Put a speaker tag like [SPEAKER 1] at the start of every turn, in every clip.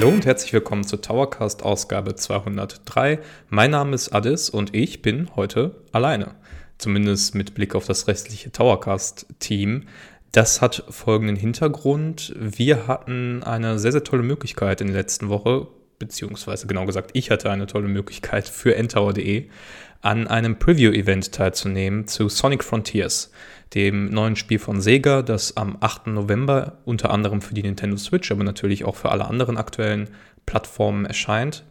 [SPEAKER 1] Hallo und herzlich willkommen zur Towercast Ausgabe 203. Mein Name ist Addis und ich bin heute alleine. Zumindest mit Blick auf das restliche Towercast-Team. Das hat folgenden Hintergrund. Wir hatten eine sehr, sehr tolle Möglichkeit in der letzten Woche, beziehungsweise genau gesagt, ich hatte eine tolle Möglichkeit für ntower.de an einem Preview-Event teilzunehmen zu Sonic Frontiers, dem neuen Spiel von Sega, das am 8. November unter anderem für die Nintendo Switch, aber natürlich auch für alle anderen aktuellen Plattformen erscheint.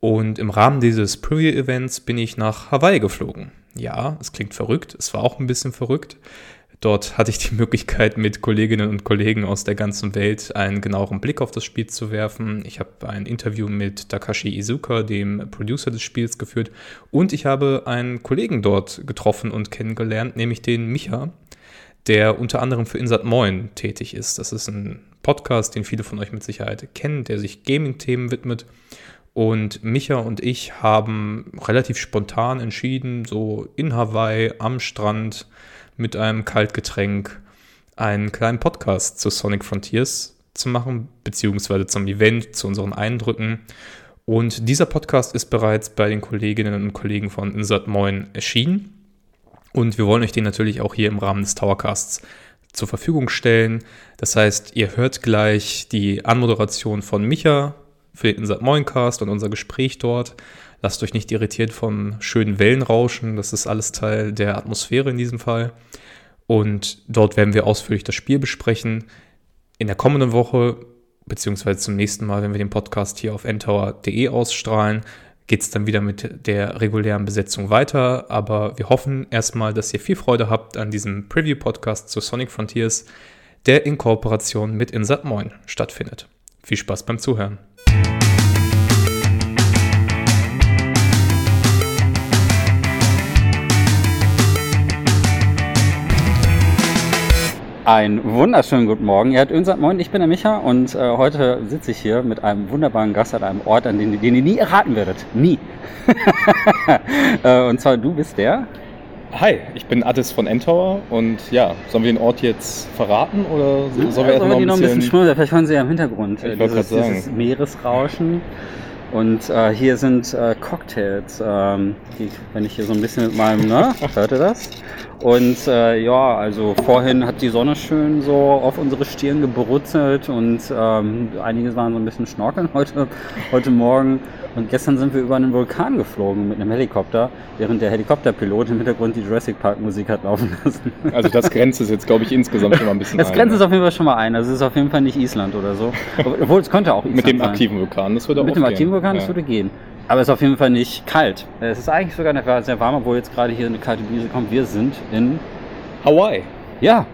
[SPEAKER 1] Und im Rahmen dieses Preview-Events bin ich nach Hawaii geflogen. Ja, es klingt verrückt, es war auch ein bisschen verrückt. Dort hatte ich die Möglichkeit, mit Kolleginnen und Kollegen aus der ganzen Welt einen genaueren Blick auf das Spiel zu werfen. Ich habe ein Interview mit Takashi Izuka, dem Producer des Spiels, geführt. Und ich habe einen Kollegen dort getroffen und kennengelernt, nämlich den Micha, der unter anderem für Insat Moin tätig ist. Das ist ein Podcast, den viele von euch mit Sicherheit kennen, der sich Gaming-Themen widmet. Und Micha und ich haben relativ spontan entschieden, so in Hawaii am Strand mit einem Kaltgetränk einen kleinen Podcast zu Sonic Frontiers zu machen, beziehungsweise zum Event, zu unseren Eindrücken. Und dieser Podcast ist bereits bei den Kolleginnen und Kollegen von Insert Moin erschienen. Und wir wollen euch den natürlich auch hier im Rahmen des Towercasts zur Verfügung stellen. Das heißt, ihr hört gleich die Anmoderation von Micha für den Insert Moincast und unser Gespräch dort. Lasst euch nicht irritiert vom schönen Wellenrauschen. Das ist alles Teil der Atmosphäre in diesem Fall. Und dort werden wir ausführlich das Spiel besprechen. In der kommenden Woche, beziehungsweise zum nächsten Mal, wenn wir den Podcast hier auf ntower.de ausstrahlen, geht es dann wieder mit der regulären Besetzung weiter. Aber wir hoffen erstmal, dass ihr viel Freude habt an diesem Preview-Podcast zu Sonic Frontiers, der in Kooperation mit Insat Moin stattfindet. Viel Spaß beim Zuhören.
[SPEAKER 2] Einen wunderschönen guten Morgen. Ihr hört Önsat Moin, ich bin der Micha und äh, heute sitze ich hier mit einem wunderbaren Gast an einem Ort, an den, den ihr nie erraten werdet. Nie. äh, und zwar du bist der?
[SPEAKER 1] Hi, ich bin Addis von Entower und ja, sollen wir den Ort jetzt verraten oder sollen
[SPEAKER 2] wir ja, erst noch ein bisschen, bisschen schmüren? Vielleicht hören Sie ja im Hintergrund
[SPEAKER 1] ich äh, dieses,
[SPEAKER 2] dieses Meeresrauschen. Und äh, hier sind äh, Cocktails. Ähm, die, wenn ich hier so ein bisschen mit meinem, ne? Hört ihr das? Und äh, ja, also vorhin hat die Sonne schön so auf unsere Stirn gebrutzelt und ähm, einige waren so ein bisschen schnorkeln heute, heute Morgen. Und gestern sind wir über einen Vulkan geflogen mit einem Helikopter, während der Helikopterpilot im Hintergrund die Jurassic Park Musik hat laufen lassen.
[SPEAKER 1] Also das grenzt es jetzt, glaube ich, insgesamt schon mal ein bisschen
[SPEAKER 2] Das grenzt es auf jeden Fall schon mal ein. Also es ist auf jeden Fall nicht Island oder so. Obwohl es könnte auch Island
[SPEAKER 1] Mit dem aktiven Vulkan,
[SPEAKER 2] das würde auch Mit dem aktiven Vulkan, ja. das würde gehen. Aber es ist auf jeden Fall nicht kalt. Es ist eigentlich sogar sehr warm, obwohl jetzt gerade hier eine kalte Brise kommt. Wir sind in
[SPEAKER 1] Hawaii.
[SPEAKER 2] Ja.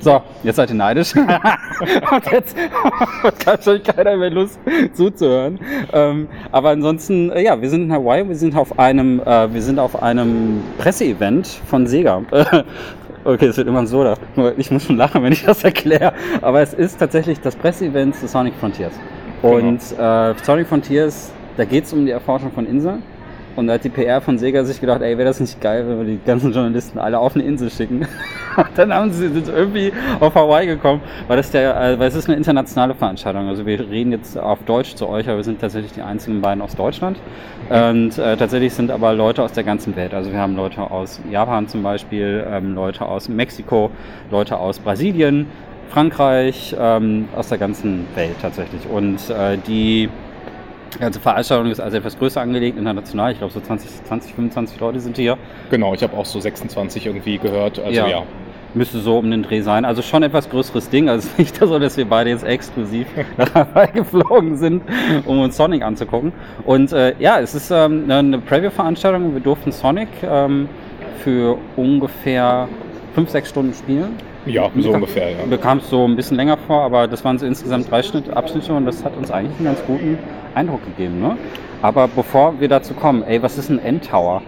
[SPEAKER 2] So, jetzt seid ihr neidisch. Und jetzt hat schon keiner mehr Lust zuzuhören. Ähm, aber ansonsten, äh, ja, wir sind in Hawaii. Wir sind auf einem, äh, wir sind auf einem Presseevent von Sega. Okay, es wird immer so, ich muss schon lachen, wenn ich das erkläre. Aber es ist tatsächlich das Presseevent zu Sonic Frontiers. Genau. Und genau. äh, Sonic Frontiers da geht es um die Erforschung von Inseln. Und da hat die PR von Sega sich gedacht, ey, wäre das nicht geil, wenn wir die ganzen Journalisten alle auf eine Insel schicken. Und dann haben sie sind irgendwie auf Hawaii gekommen, äh, weil es ist eine internationale Veranstaltung. Also wir reden jetzt auf Deutsch zu euch, aber wir sind tatsächlich die einzigen beiden aus Deutschland. Und äh, tatsächlich sind aber Leute aus der ganzen Welt. Also wir haben Leute aus Japan zum Beispiel, ähm, Leute aus Mexiko, Leute aus Brasilien, Frankreich, ähm, aus der ganzen Welt tatsächlich. Und äh, die die ganze Veranstaltung ist also etwas größer angelegt, international. Ich glaube, so 20, 20, 25 Leute sind hier.
[SPEAKER 1] Genau, ich habe auch so 26 irgendwie gehört. Also ja. ja.
[SPEAKER 2] Müsste so um den Dreh sein. Also schon etwas größeres Ding. Also nicht so, dass wir beide jetzt exklusiv dabei geflogen sind, um uns Sonic anzugucken. Und äh, ja, es ist ähm, eine Preview-Veranstaltung. Wir durften Sonic ähm, für ungefähr 5, 6 Stunden spielen.
[SPEAKER 1] Ja, so ungefähr, ja.
[SPEAKER 2] Bekam es so ein bisschen länger vor, aber das waren so insgesamt drei Schnitt, Abschnitte und das hat uns eigentlich einen ganz guten Eindruck gegeben. Ne? Aber bevor wir dazu kommen, ey, was ist ein N-Tower?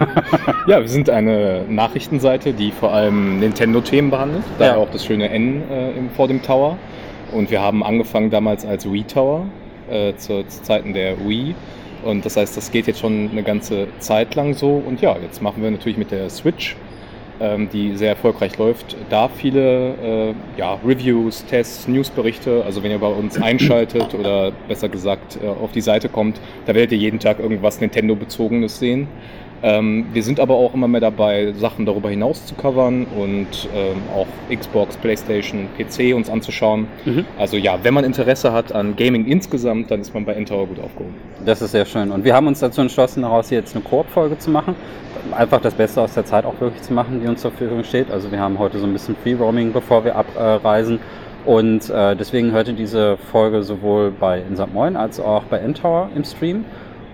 [SPEAKER 1] ja, wir sind eine Nachrichtenseite, die vor allem Nintendo-Themen behandelt. Da ja. auch das schöne N äh, vor dem Tower. Und wir haben angefangen damals als Wii Tower, äh, zu, zu Zeiten der Wii. Und das heißt, das geht jetzt schon eine ganze Zeit lang so. Und ja, jetzt machen wir natürlich mit der Switch die sehr erfolgreich läuft, da viele äh, ja, Reviews, Tests, Newsberichte. Also wenn ihr bei uns einschaltet oder besser gesagt äh, auf die Seite kommt, da werdet ihr jeden Tag irgendwas Nintendo-bezogenes sehen. Ähm, wir sind aber auch immer mehr dabei, Sachen darüber hinaus zu covern und ähm, auch Xbox, PlayStation, PC uns anzuschauen. Mhm. Also ja, wenn man Interesse hat an Gaming insgesamt, dann ist man bei Intower gut aufgehoben.
[SPEAKER 2] Das ist sehr schön. Und wir haben uns dazu entschlossen, daraus jetzt eine Koop-Folge zu machen. Einfach das Beste aus der Zeit auch wirklich zu machen, die uns zur Verfügung steht. Also wir haben heute so ein bisschen Free-Roaming, bevor wir abreisen. Und äh, deswegen hörte diese Folge sowohl bei Insat Moin als auch bei Endtower im Stream.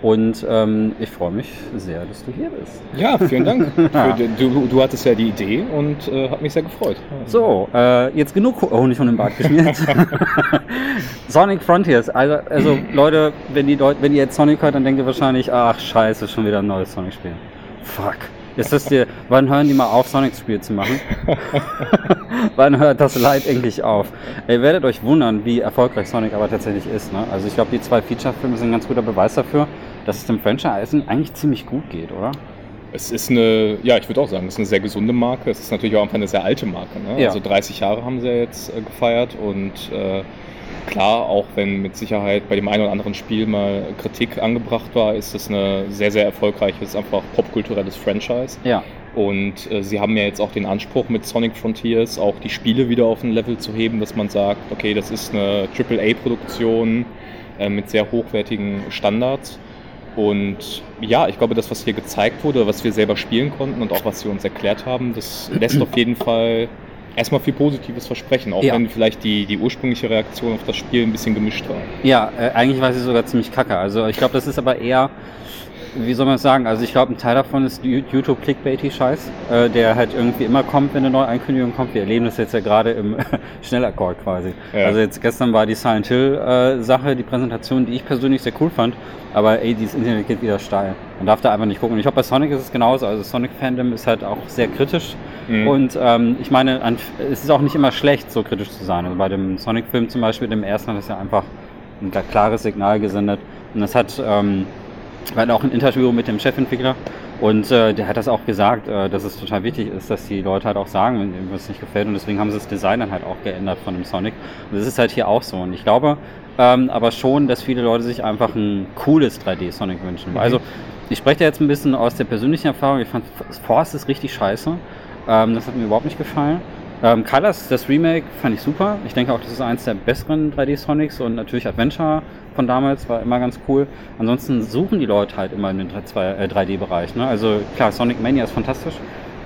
[SPEAKER 2] Und ähm, ich freue mich sehr, dass du hier bist.
[SPEAKER 1] Ja, vielen Dank. du, du hattest ja die Idee und äh, hat mich sehr gefreut.
[SPEAKER 2] So, äh, jetzt genug Honig von dem Bart geschmiert. Sonic Frontiers. Also, also Leute, wenn, die Leute, wenn ihr jetzt Sonic hört, dann denkt ihr wahrscheinlich, ach scheiße, schon wieder ein neues Sonic-Spiel. Fuck. Ist das dir, wann hören die mal auf, Sonic-Spiel zu machen? wann hört das Leid endlich auf? Ihr werdet euch wundern, wie erfolgreich Sonic aber tatsächlich ist. Ne? Also ich glaube, die zwei Feature-Filme sind ein ganz guter Beweis dafür, dass es dem Franchise eigentlich ziemlich gut geht, oder?
[SPEAKER 1] Es ist eine, ja, ich würde auch sagen, es ist eine sehr gesunde Marke. Es ist natürlich auch einfach eine sehr alte Marke. Ne? Ja. Also 30 Jahre haben sie ja jetzt äh, gefeiert und äh, klar, auch wenn mit Sicherheit bei dem einen oder anderen Spiel mal Kritik angebracht war, ist es ein sehr, sehr erfolgreiches, einfach popkulturelles Franchise.
[SPEAKER 2] Ja.
[SPEAKER 1] Und äh, sie haben ja jetzt auch den Anspruch mit Sonic Frontiers auch die Spiele wieder auf ein Level zu heben, dass man sagt, okay, das ist eine AAA-Produktion äh, mit sehr hochwertigen Standards. Und ja, ich glaube, das, was hier gezeigt wurde, was wir selber spielen konnten und auch was sie uns erklärt haben, das lässt auf jeden Fall erstmal viel Positives versprechen, auch ja. wenn vielleicht die, die ursprüngliche Reaktion auf das Spiel ein bisschen gemischt war.
[SPEAKER 2] Ja, äh, eigentlich war sie sogar ziemlich kacke. Also ich glaube, das ist aber eher wie soll man es sagen? Also ich glaube, ein Teil davon ist YouTube-Clickbaity-Scheiß, äh, der halt irgendwie immer kommt, wenn eine neue Ankündigung kommt. Wir erleben das jetzt ja gerade im Schnellakkord quasi. Ja. Also jetzt gestern war die Silent Hill-Sache, äh, die Präsentation, die ich persönlich sehr cool fand. Aber ey, dieses Internet geht wieder steil. Man darf da einfach nicht gucken. Und ich glaube, bei Sonic ist es genauso. Also Sonic-Fandom ist halt auch sehr kritisch. Mhm. Und ähm, ich meine, es ist auch nicht immer schlecht, so kritisch zu sein. Also bei dem Sonic-Film zum Beispiel, dem ersten, hat es ja einfach ein klares Signal gesendet. Und das hat... Ähm, wir hatten auch ein Interview mit dem Chefentwickler und äh, der hat das auch gesagt, äh, dass es total wichtig ist, dass die Leute halt auch sagen, wenn ihnen was nicht gefällt. Und deswegen haben sie das Design dann halt auch geändert von dem Sonic. Und das ist halt hier auch so. Und ich glaube ähm, aber schon, dass viele Leute sich einfach ein cooles 3D-Sonic wünschen. Mhm. Also ich spreche da jetzt ein bisschen aus der persönlichen Erfahrung. Ich fand Force ist richtig scheiße. Ähm, das hat mir überhaupt nicht gefallen. Ähm, Colors, das Remake, fand ich super. Ich denke auch, das ist eins der besseren 3D-Sonics und natürlich Adventure von damals war immer ganz cool. Ansonsten suchen die Leute halt immer in den 3D-Bereich. Ne? Also klar, Sonic Mania ist fantastisch.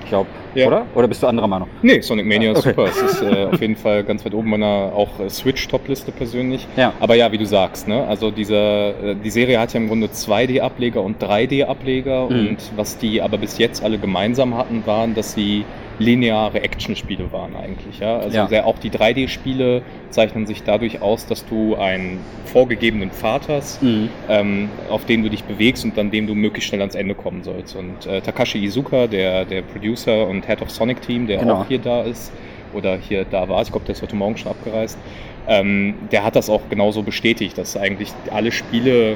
[SPEAKER 2] Ich glaube, ja. oder? Oder bist du anderer Meinung?
[SPEAKER 1] Nee, Sonic Mania ist okay. super. Es ist äh, auf jeden Fall ganz weit oben meiner auch äh, Switch-Top-Liste persönlich.
[SPEAKER 2] Ja.
[SPEAKER 1] Aber ja, wie du sagst, ne? also diese, äh, die Serie hat ja im Grunde 2D-Ableger und 3D-Ableger. Mhm. Und was die aber bis jetzt alle gemeinsam hatten, waren, dass sie lineare Actionspiele waren eigentlich. Ja? Also ja. Sehr, auch die 3D-Spiele zeichnen sich dadurch aus, dass du einen vorgegebenen Pfad hast, mhm. ähm, auf dem du dich bewegst und an dem du möglichst schnell ans Ende kommen sollst. Und äh, Takashi Izuka, der, der Producer und Head of Sonic Team, der genau. auch hier da ist oder hier da war, ich glaube, der ist heute Morgen schon abgereist, ähm, der hat das auch genauso bestätigt, dass eigentlich alle Spiele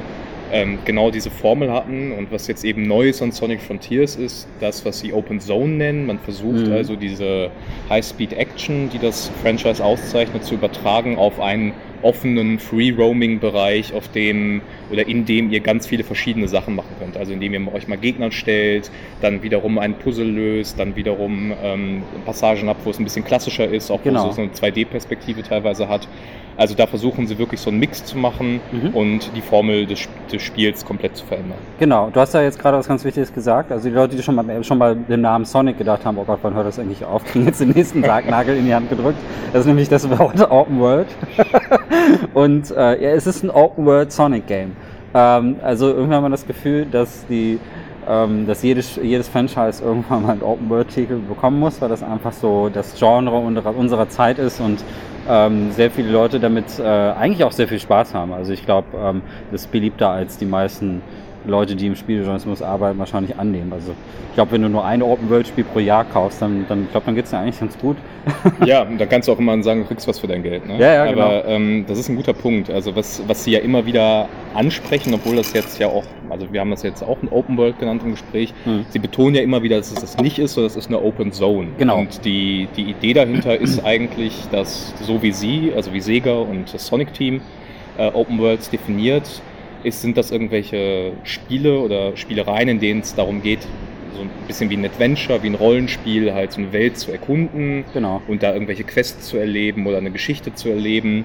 [SPEAKER 1] ähm, genau diese Formel hatten. Und was jetzt eben neu ist an Sonic Frontiers ist das, was sie Open Zone nennen. Man versucht mhm. also diese High-Speed-Action, die das Franchise auszeichnet, zu übertragen auf einen offenen Free-Roaming-Bereich, auf dem oder in dem ihr ganz viele verschiedene Sachen machen könnt. Also indem ihr euch mal Gegner stellt, dann wiederum ein Puzzle löst, dann wiederum ähm, Passagen habt, wo es ein bisschen klassischer ist, auch genau. wo es so eine 2D-Perspektive teilweise hat. Also da versuchen sie wirklich so einen Mix zu machen mhm. und die Formel des, des, Spiels komplett zu verändern.
[SPEAKER 2] Genau, du hast ja jetzt gerade was ganz Wichtiges gesagt. Also die Leute, die schon mal, schon mal den Namen Sonic gedacht haben, oh Gott, wann hört das eigentlich auf, kriegen jetzt den nächsten Sargnagel in die Hand gedrückt. Das ist nämlich das Wort Open World. und äh, ja, es ist ein Open World Sonic Game. Ähm, also irgendwann hat man das Gefühl, dass die ähm, dass jedes, jedes Franchise irgendwann mal einen Open-World-Titel bekommen muss, weil das einfach so das Genre unserer, unserer Zeit ist und ähm, sehr viele Leute damit äh, eigentlich auch sehr viel Spaß haben. Also ich glaube, ähm, das ist beliebter als die meisten Leute, die im Spieljournalismus arbeiten, wahrscheinlich annehmen. Also ich glaube, wenn du nur ein Open-World-Spiel pro Jahr kaufst, dann, dann glaube dann geht es dir eigentlich ganz gut.
[SPEAKER 1] ja, da kannst du auch immer sagen, du kriegst was für dein Geld. Ne?
[SPEAKER 2] Ja, ja,
[SPEAKER 1] Aber genau. ähm, das ist ein guter Punkt. Also was, was sie ja immer wieder ansprechen, obwohl das jetzt ja auch, also wir haben das jetzt auch ein Open World genannt im Gespräch, hm. sie betonen ja immer wieder, dass es das nicht ist, sondern es ist eine Open Zone.
[SPEAKER 2] Genau.
[SPEAKER 1] Und die, die Idee dahinter ist eigentlich, dass so wie sie, also wie Sega und das Sonic-Team, äh, Open Worlds definiert, ist, sind das irgendwelche Spiele oder Spielereien, in denen es darum geht, so ein bisschen wie ein Adventure, wie ein Rollenspiel, halt so eine Welt zu erkunden
[SPEAKER 2] genau.
[SPEAKER 1] und da irgendwelche Quests zu erleben oder eine Geschichte zu erleben.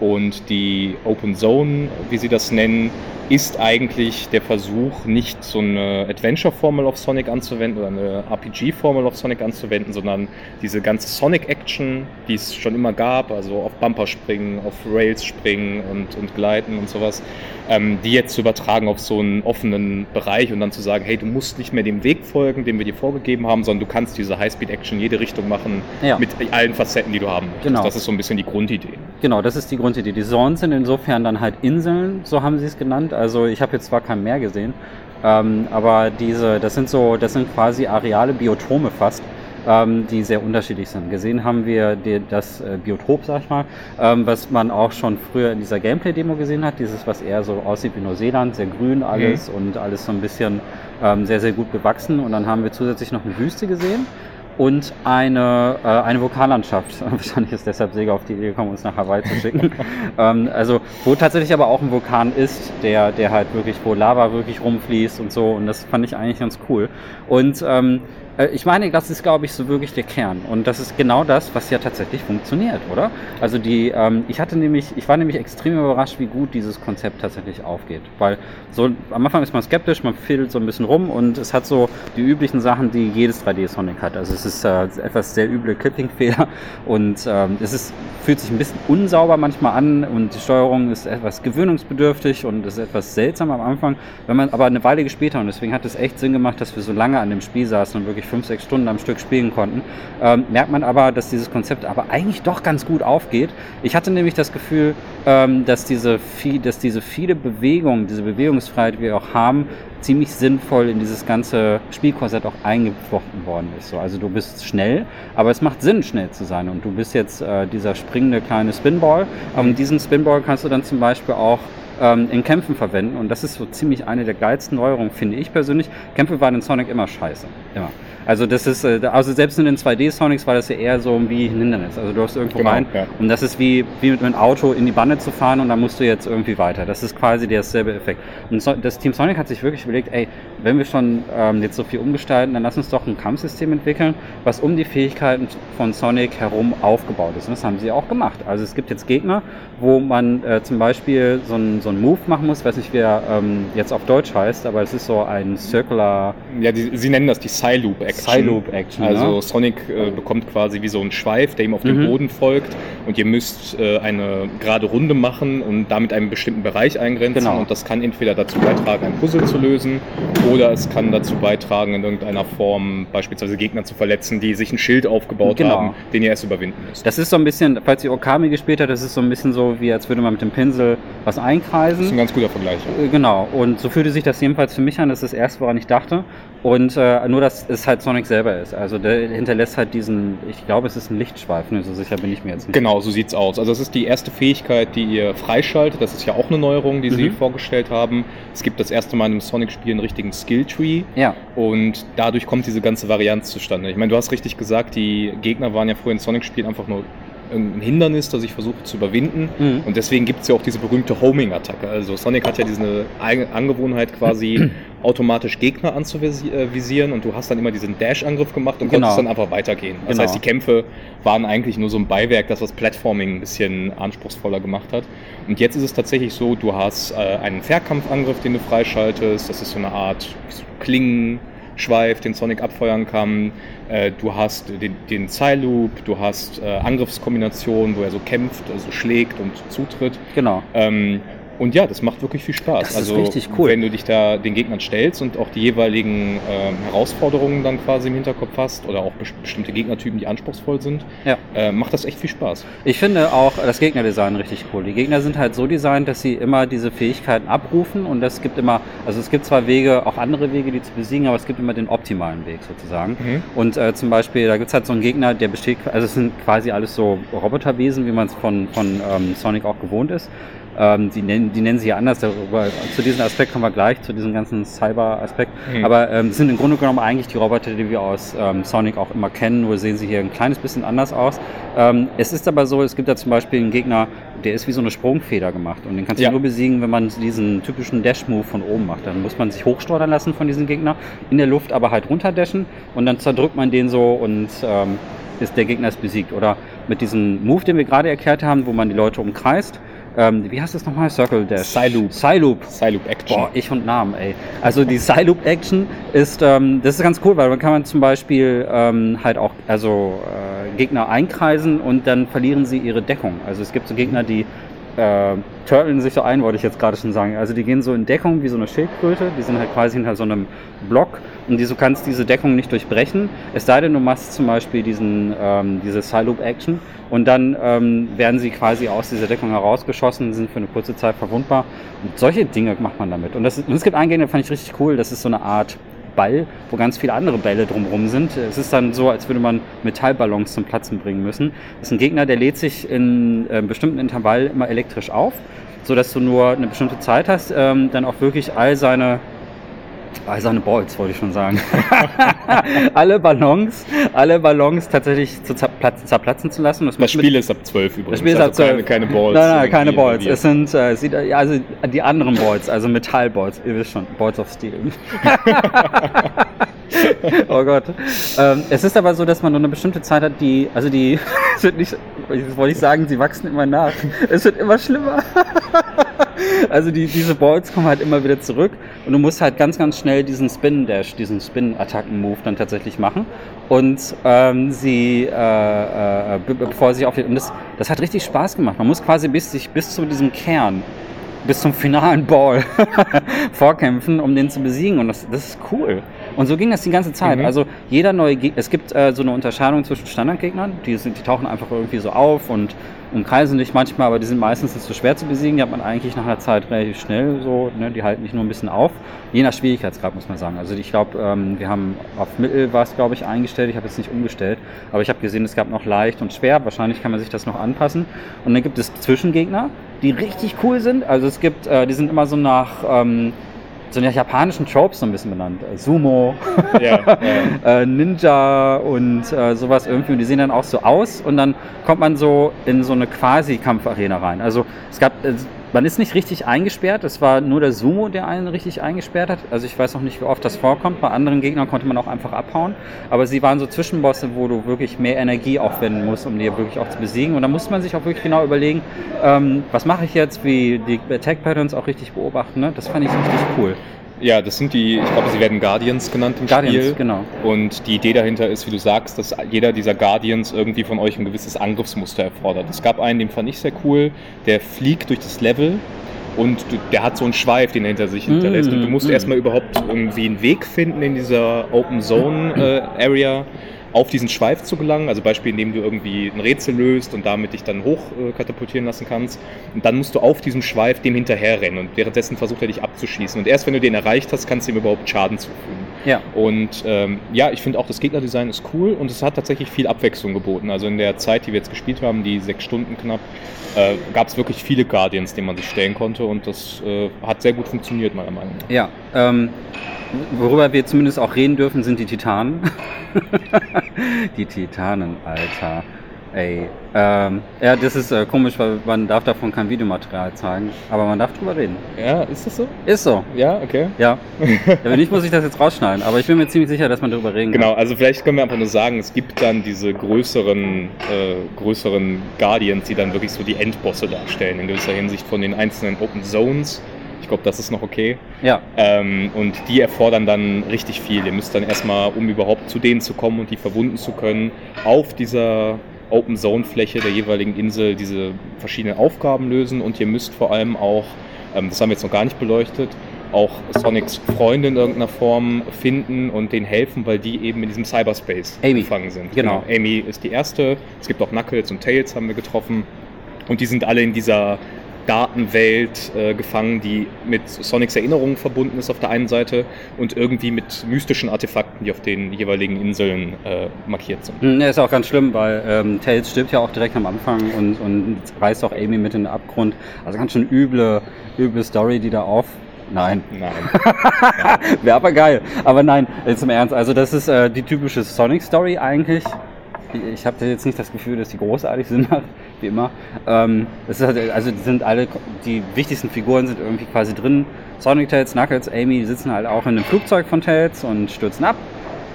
[SPEAKER 1] Und die Open Zone, wie sie das nennen, ist eigentlich der Versuch, nicht so eine Adventure-Formel auf Sonic anzuwenden oder eine RPG-Formel auf Sonic anzuwenden, sondern diese ganze Sonic-Action, die es schon immer gab, also auf Bumper springen, auf Rails springen und, und gleiten und sowas, ähm, die jetzt zu übertragen auf so einen offenen Bereich und dann zu sagen, hey, du musst nicht mehr dem Weg folgen, den wir dir vorgegeben haben, sondern du kannst diese High-Speed-Action jede Richtung machen
[SPEAKER 2] ja.
[SPEAKER 1] mit allen Facetten, die du haben
[SPEAKER 2] möchtest. Genau.
[SPEAKER 1] Das ist so ein bisschen die Grundidee.
[SPEAKER 2] Genau, das ist die Grundidee. Die Zones sind insofern dann halt Inseln, so haben sie es genannt. Also ich habe jetzt zwar kein Meer gesehen, ähm, aber diese, das sind so, das sind quasi Areale, Biotome fast, ähm, die sehr unterschiedlich sind. Gesehen haben wir die, das äh, Biotop, sag ich mal, ähm, was man auch schon früher in dieser Gameplay-Demo gesehen hat. Dieses, was eher so aussieht wie Neuseeland, sehr grün alles mhm. und alles so ein bisschen ähm, sehr, sehr gut bewachsen. Und dann haben wir zusätzlich noch eine Wüste gesehen und eine, äh, eine Vulkanlandschaft. Wahrscheinlich ist deshalb Sega auf die Idee gekommen, uns nach Hawaii zu schicken. ähm, also, wo tatsächlich aber auch ein Vulkan ist, der, der halt wirklich, wo Lava wirklich rumfließt und so. Und das fand ich eigentlich ganz cool. Und ähm, äh, ich meine, das ist, glaube ich, so wirklich der Kern. Und das ist genau das, was ja tatsächlich funktioniert, oder? Also die, ähm, ich hatte nämlich, ich war nämlich extrem überrascht, wie gut dieses Konzept tatsächlich aufgeht. Weil so am Anfang ist man skeptisch, man fädelt so ein bisschen rum und es hat so die üblichen Sachen, die jedes 3D-Sonic hat. Also es ist äh, etwas sehr üble Clipping-Fehler und ähm, es ist, fühlt sich ein bisschen unsauber manchmal an und die Steuerung ist etwas gewöhnungsbedürftig und ist etwas seltsam am Anfang. Wenn man aber eine Weile hat und deswegen hat es echt Sinn gemacht, dass wir so lange an dem Spiel saßen und wirklich fünf, sechs Stunden am Stück spielen konnten, ähm, merkt man aber, dass dieses Konzept aber eigentlich doch ganz gut aufgeht. Ich hatte nämlich das Gefühl, ähm, dass, diese viel, dass diese viele Bewegungen, diese Bewegungsfreiheit, die wir auch haben, ziemlich sinnvoll in dieses ganze Spielkonzept auch eingeflochten worden ist. So, also du bist schnell, aber es macht Sinn, schnell zu sein. Und du bist jetzt äh, dieser springende kleine Spinball. Und diesen Spinball kannst du dann zum Beispiel auch ähm, in Kämpfen verwenden. Und das ist so ziemlich eine der geilsten Neuerungen, finde ich persönlich. Kämpfe waren in Sonic immer scheiße. Immer. Also das ist, äh, also selbst in den 2D-Sonics war das ja eher so wie ein Hindernis. Also du hast irgendwo genau, rein ja. und das ist wie, wie mit einem Auto in die Bande zu fahren und dann musst du jetzt irgendwie weiter. Das ist quasi derselbe Effekt. Und das Team Sonic hat sich wirklich überlegt, ey, wenn wir schon ähm, jetzt so viel umgestalten, dann lass uns doch ein Kampfsystem entwickeln, was um die Fähigkeiten von Sonic herum aufgebaut ist. Und das haben sie auch gemacht. Also es gibt jetzt Gegner, wo man äh, zum Beispiel so einen so Move machen muss, weiß nicht, wie er ähm, jetzt auf Deutsch heißt, aber es ist so ein Circular...
[SPEAKER 1] Ja, die, sie nennen das die Side-Loop-Action.
[SPEAKER 2] Side-Loop-Action.
[SPEAKER 1] Also ja. Sonic äh, bekommt quasi wie so einen Schweif, der ihm auf mhm. den Boden folgt und ihr müsst äh, eine gerade Runde machen und damit einen bestimmten Bereich eingrenzen
[SPEAKER 2] genau.
[SPEAKER 1] und das kann entweder dazu beitragen, ein Puzzle zu lösen oder es kann dazu beitragen, in irgendeiner Form beispielsweise Gegner zu verletzen, die sich ein Schild aufgebaut
[SPEAKER 2] genau.
[SPEAKER 1] haben, den ihr erst überwinden müsst.
[SPEAKER 2] Das ist so ein bisschen, falls ihr Okami gespielt habt, das ist so ein bisschen so, wie als würde man mit dem Pinsel was einkreisen. Das
[SPEAKER 1] ist ein ganz guter Vergleich.
[SPEAKER 2] Äh, genau, und so fühlte sich das jedenfalls für mich an, das ist das erste, woran ich dachte. Und äh, nur, dass es halt Sonic selber ist. Also der hinterlässt halt diesen, ich glaube, es ist ein Lichtschweif, ne? so sicher bin ich mir jetzt nicht.
[SPEAKER 1] Genau, so sieht's aus. Also das ist die erste Fähigkeit, die ihr freischaltet. Das ist ja auch eine Neuerung, die mhm. sie vorgestellt haben. Es gibt das erste Mal in einem Sonic-Spiel einen richtigen Skill-Tree.
[SPEAKER 2] Ja.
[SPEAKER 1] Und dadurch kommt diese ganze Varianz zustande. Ich meine, du hast richtig gesagt, die Gegner waren ja früher in Sonic-Spielen einfach nur ein Hindernis, das ich versuche zu überwinden. Mhm. Und deswegen gibt es ja auch diese berühmte Homing-Attacke. Also Sonic hat ja diese Angewohnheit quasi automatisch Gegner anzuvisieren und du hast dann immer diesen Dash-Angriff gemacht und
[SPEAKER 2] genau.
[SPEAKER 1] konntest dann einfach weitergehen. Das
[SPEAKER 2] genau.
[SPEAKER 1] heißt, die Kämpfe waren eigentlich nur so ein Beiwerk, das was Platforming ein bisschen anspruchsvoller gemacht hat. Und jetzt ist es tatsächlich so, du hast äh, einen Fernkampfangriff, den du freischaltest. Das ist so eine Art Klingen. Schweif, den Sonic abfeuern kann. Äh, du hast den, den Loop, du hast äh, Angriffskombinationen, wo er so kämpft, also schlägt und zutritt.
[SPEAKER 2] Genau.
[SPEAKER 1] Ähm, Und ja, das macht wirklich viel Spaß.
[SPEAKER 2] Das ist
[SPEAKER 1] also,
[SPEAKER 2] richtig cool.
[SPEAKER 1] wenn du dich da den Gegnern stellst und auch die jeweiligen ähm, Herausforderungen dann quasi im Hinterkopf hast oder auch bes- bestimmte Gegnertypen, die anspruchsvoll sind,
[SPEAKER 2] Ja.
[SPEAKER 1] äh, macht das echt viel Spaß.
[SPEAKER 2] Ich finde auch das Gegnerdesign richtig cool. Die Gegner sind halt so designt, dass sie immer diese Fähigkeiten abrufen und es gibt immer, also es gibt zwar Wege, auch andere Wege, die zu besiegen, aber es gibt immer den optimalen Weg sozusagen.
[SPEAKER 1] Mhm.
[SPEAKER 2] Und äh, zum Beispiel, da gibt es halt so einen Gegner, der besteht, also es sind quasi alles so Roboterwesen, wie man es von, von ähm, Sonic auch gewohnt ist. Ähm, die, nennen, die nennen sie ja anders, darüber, zu diesem Aspekt kommen wir gleich, zu diesem ganzen Cyber-Aspekt.
[SPEAKER 1] Mhm.
[SPEAKER 2] Aber ähm, es sind im Grunde genommen eigentlich die Roboter, die wir aus ähm, Sonic auch immer kennen, nur sehen sie hier ein kleines bisschen anders aus. Ähm, es ist aber so, es gibt da zum Beispiel einen Gegner, der ist wie so eine Sprungfeder gemacht und den kannst du
[SPEAKER 1] Ja.
[SPEAKER 2] nur besiegen, wenn man diesen typischen Dash-Move von oben macht. Dann muss man sich hochsteuern lassen von diesem Gegner, in der Luft aber halt runterdashen und dann zerdrückt man den so und ähm, ist, der Gegner ist besiegt. Oder mit diesem Move, den wir gerade erklärt haben, wo man die Leute umkreist. Ähm, wie heißt das nochmal? Circle Dash.
[SPEAKER 1] Psyloop.
[SPEAKER 2] Psyloop.
[SPEAKER 1] Psyloop Action.
[SPEAKER 2] Boah, ich und Namen, ey. Also die Psyloop Action ist, ähm, das ist ganz cool, weil dann kann man zum Beispiel ähm, halt auch also äh, Gegner einkreisen und dann verlieren sie ihre Deckung. Also es gibt so Gegner, die äh, turteln sich so ein, wollte ich jetzt gerade schon sagen. Also die gehen so in Deckung wie so eine Schildkröte, die sind halt quasi hinter so einem Block und die, du kannst diese Deckung nicht durchbrechen. Es sei denn, du machst zum Beispiel diesen, ähm, diese Psyloop Action und dann ähm, werden sie quasi aus dieser Deckung herausgeschossen, sind für eine kurze Zeit verwundbar. Und solche Dinge macht man damit. Und, das und es gibt einen Gegner, den fand ich richtig cool, das ist so eine Art Ball, wo ganz viele andere Bälle drumherum sind. Es ist dann so, als würde man Metallballons zum Platzen bringen müssen. Das ist ein Gegner, der lädt sich in äh, einem bestimmten Intervall immer elektrisch auf, sodass du nur eine bestimmte Zeit hast, ähm, dann auch wirklich all seine all seine Balls, wollte ich schon sagen. alle Ballons, alle Ballons tatsächlich zu zerplatzen, zerplatzen zu lassen.
[SPEAKER 1] das Spiel ist ab 12 übrigens.
[SPEAKER 2] das Spiel ist ab
[SPEAKER 1] also
[SPEAKER 2] 12.
[SPEAKER 1] Keine, keine Balls.
[SPEAKER 2] Nein, nein, keine Balls. Es sind äh, sieht, also die anderen Balls, also Metallballs. Ihr wisst schon, Balls of Steel. oh Gott. Ähm, es ist aber so, dass man nur eine bestimmte Zeit hat, die, also die, es wird nicht, ich wollte ich sagen, sie wachsen immer nach. Es wird immer schlimmer. also die, diese Balls kommen halt immer wieder zurück und du musst halt ganz, ganz schnell diesen Spin Dash, diesen Spin Attacken Move dann tatsächlich machen und ähm, sie, äh, äh, be- bevor sie auf und das, das hat richtig Spaß gemacht. Man muss quasi bis sich bis zu diesem Kern bis zum finalen Ball vorkämpfen, um den zu besiegen. Und das, das ist cool. Und so ging das die ganze Zeit.
[SPEAKER 1] Mhm.
[SPEAKER 2] Also jeder neue Gegner, es gibt äh, so eine Unterscheidung zwischen Standardgegnern, die, sind, die tauchen einfach irgendwie so auf und umkreisen dich manchmal, aber die sind meistens nicht so schwer zu besiegen. Die hat man eigentlich nach einer Zeit relativ schnell so, ne? die halten dich nur ein bisschen auf. Je nach Schwierigkeitsgrad muss man sagen. Also ich glaube, ähm, wir haben auf Mittel war es, glaube ich, eingestellt. Ich habe jetzt nicht umgestellt, aber ich habe gesehen, es gab noch leicht und schwer. Wahrscheinlich kann man sich das noch anpassen. Und dann gibt es Zwischengegner, die richtig cool sind. Also es gibt, äh, die sind immer so nach ähm, so nach japanischen Tropes so ein bisschen benannt. Äh, Sumo,
[SPEAKER 1] ja, ja.
[SPEAKER 2] äh, Ninja und äh, sowas irgendwie. Und die sehen dann auch so aus und dann kommt man so in so eine Quasi-Kampfarena rein. Also es gab, äh, man ist nicht richtig eingesperrt. Es war nur der Sumo, der einen richtig eingesperrt hat. Also ich weiß noch nicht, wie oft das vorkommt. Bei anderen Gegnern konnte man auch einfach abhauen. Aber sie waren so Zwischenbosse, wo du wirklich mehr Energie aufwenden musst, um die wirklich auch zu besiegen. Und da musste man sich auch wirklich genau überlegen, ähm, was mache ich jetzt, wie die Attack Patterns auch richtig beobachten. Ne? Das fand ich richtig cool.
[SPEAKER 1] Ja, das sind die, ich glaube, sie werden Guardians genannt im
[SPEAKER 2] Guardians,
[SPEAKER 1] Spiel.
[SPEAKER 2] genau.
[SPEAKER 1] Und die Idee dahinter ist, wie du sagst, dass jeder dieser Guardians irgendwie von euch ein gewisses Angriffsmuster erfordert. Es gab einen, den fand ich sehr cool, der fliegt durch das Level und der hat so einen Schweif, den er hinter sich hinterlässt. Und du musst
[SPEAKER 2] mm.
[SPEAKER 1] erstmal überhaupt irgendwie einen Weg finden in dieser Open Zone äh, Area auf diesen Schweif zu gelangen, also Beispiel, indem du irgendwie ein Rätsel löst und damit dich dann hoch äh, katapultieren lassen kannst. Und dann musst du auf diesem Schweif dem hinterherrennen und währenddessen versucht er dich abzuschießen. Und erst wenn du den erreicht hast, kannst du ihm überhaupt Schaden zufügen.
[SPEAKER 2] Ja.
[SPEAKER 1] Und ähm, ja, ich finde auch das Gegnerdesign ist cool und es hat tatsächlich viel Abwechslung geboten. Also in der Zeit, die wir jetzt gespielt haben, die sechs Stunden knapp, äh, gab es wirklich viele Guardians, denen man sich stellen konnte und das äh, hat sehr gut funktioniert, meiner Meinung nach.
[SPEAKER 2] Ja, ähm, worüber wir zumindest auch reden dürfen, sind die Titanen. die Titanen, Alter. Ey. Ähm, ja, das ist äh, komisch, weil man darf davon kein Videomaterial zeigen, aber man darf drüber reden.
[SPEAKER 1] Ja, ist das so?
[SPEAKER 2] Ist so,
[SPEAKER 1] Ja, okay.
[SPEAKER 2] ja. ja wenn nicht, muss ich das jetzt rausschneiden, aber ich bin mir ziemlich sicher, dass man darüber reden
[SPEAKER 1] Genau, also vielleicht können wir einfach nur sagen, es gibt dann diese größeren, äh, größeren Guardians, die dann wirklich so die Endbosse darstellen, in gewisser Hinsicht von den einzelnen Open Zones. Ich glaube, das ist noch okay.
[SPEAKER 2] Ja,
[SPEAKER 1] Ähm, und die erfordern dann richtig viel. Ihr müsst dann erstmal, um überhaupt zu denen zu kommen und die verwunden zu können, auf dieser Open Zone Fläche der jeweiligen Insel diese verschiedenen Aufgaben lösen und ihr müsst vor allem auch Ähm, das haben wir jetzt noch gar nicht beleuchtet. Auch Sonics Freunde in irgendeiner Form finden und denen helfen, weil die eben in diesem Cyberspace
[SPEAKER 2] Amy.
[SPEAKER 1] gefangen sind.
[SPEAKER 2] Genau.
[SPEAKER 1] Amy ist die erste. Es gibt auch Knuckles und Tails haben wir getroffen. Und die sind alle in dieser Datenwelt äh, gefangen, die mit Sonics Erinnerungen verbunden ist auf der einen Seite und irgendwie mit mystischen Artefakten, die auf den jeweiligen Inseln äh, markiert sind.
[SPEAKER 2] Hm, Ja, ist auch ganz schlimm, weil ähm, Tails stirbt ja auch direkt am Anfang und, und reißt auch Amy mit in den Abgrund. Also ganz schön üble, üble Story, die da auf. Nein.
[SPEAKER 1] Nein.
[SPEAKER 2] Wäre aber geil. Aber nein, jetzt im Ernst. Also das ist äh, die typische Sonic-Story eigentlich. Ich habe jetzt nicht das Gefühl, dass die großartig sind, wie immer. Ähm, es ist halt, also die sind alle, die wichtigsten Figuren sind irgendwie quasi drin. Sonic, Tails, Knuckles, Amy, sitzen halt auch in einem Flugzeug von Tails und stürzen ab,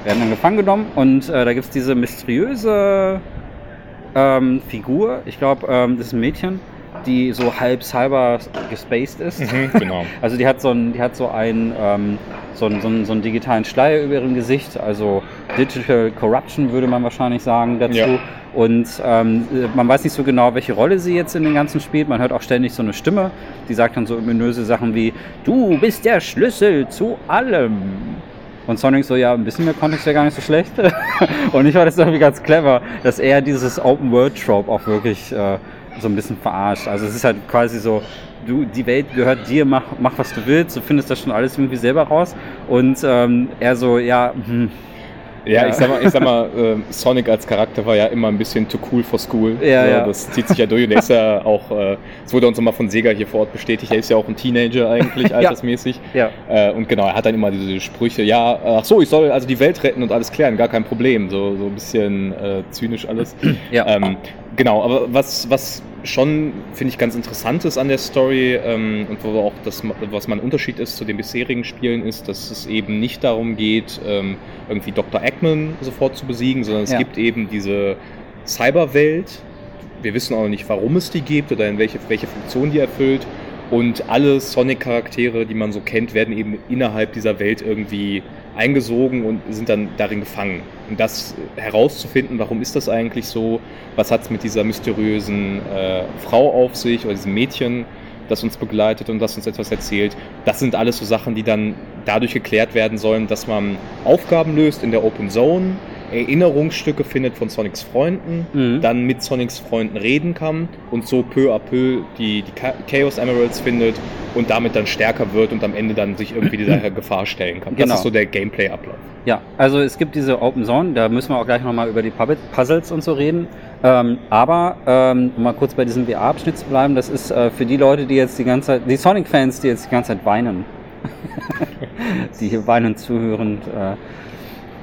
[SPEAKER 2] werden dann gefangen genommen und äh, da gibt es diese mysteriöse ähm, Figur, ich glaube, ähm, das ist ein Mädchen, die so halb cyber gespaced ist.
[SPEAKER 1] Mhm, genau.
[SPEAKER 2] Also die hat so ein, die hat so einen, ähm, so einen, so einen, so einen digitalen Schleier über ihrem Gesicht, also Digital Corruption würde man wahrscheinlich sagen dazu.
[SPEAKER 1] Ja.
[SPEAKER 2] Und ähm, man weiß nicht so genau, welche Rolle sie jetzt in den Ganzen spielt. Man hört auch ständig so eine Stimme, die sagt dann so ominöse Sachen wie, du bist der Schlüssel zu allem. Und Sonic so, ja, ein bisschen mehr Kontext wäre gar nicht so schlecht. und ich fand das irgendwie ganz clever, dass er dieses Open-World-Trope auch wirklich äh, so ein bisschen verarscht. Also es ist halt quasi so, du, die Welt gehört dir, mach, mach was du willst, du findest das schon alles irgendwie selber raus. Und ähm, er so, ja, hm,
[SPEAKER 1] Ja,
[SPEAKER 2] Ja.
[SPEAKER 1] ich sag mal, ich sag mal äh, Sonic als Charakter war ja immer ein bisschen too cool for school.
[SPEAKER 2] Ja,
[SPEAKER 1] so,
[SPEAKER 2] ja.
[SPEAKER 1] Das zieht sich ja durch und der ist ja auch, äh, es wurde uns immer von Sega hier vor Ort bestätigt, er ist ja auch ein Teenager eigentlich, altersmäßig.
[SPEAKER 2] ja.
[SPEAKER 1] Äh, und genau, er hat dann immer diese Sprüche, ja, ach so, ich soll also die Welt retten und alles klären, gar kein Problem. So, so ein bisschen äh, zynisch alles.
[SPEAKER 2] Ja.
[SPEAKER 1] Ähm, genau, aber was, was schon, finde ich, ganz interessant ist an der Story ähm, und wo auch das, was mein Unterschied ist zu den bisherigen Spielen, ist, dass es eben nicht darum geht, ähm, irgendwie Dr. Eggman sofort zu besiegen, sondern es
[SPEAKER 2] Ja.
[SPEAKER 1] gibt eben diese Cyberwelt. Wir wissen auch nicht, warum es die gibt oder in welche, welche Funktion die erfüllt. Und alle Sonic-Charaktere, die man so kennt, werden eben innerhalb dieser Welt irgendwie eingesogen und sind dann darin gefangen. Und das herauszufinden, warum ist das eigentlich so, was hat es mit dieser mysteriösen äh, Frau auf sich oder diesem Mädchen, das uns begleitet und das uns etwas erzählt, das sind alles so Sachen, die dann dadurch geklärt werden sollen, dass man Aufgaben löst in der Open Zone, Erinnerungsstücke findet von Sonics Freunden,
[SPEAKER 2] Mhm.
[SPEAKER 1] dann mit Sonics Freunden reden kann und so peu à peu die, die Cha- Chaos Emeralds findet und damit dann stärker wird und am Ende dann sich irgendwie dieser Gefahr stellen kann.
[SPEAKER 2] Genau.
[SPEAKER 1] Das ist so der Gameplay-Ablauf.
[SPEAKER 2] Ja, also es gibt diese Open Zone, da müssen wir auch gleich nochmal über die Puzzles und so reden. Ähm, aber ähm, um mal kurz bei diesem VR-Abschnitt zu bleiben, das ist äh, für die Leute, die jetzt die ganze Zeit, die Sonic-Fans, die jetzt die ganze Zeit weinen, die hier weinend zuhören, äh,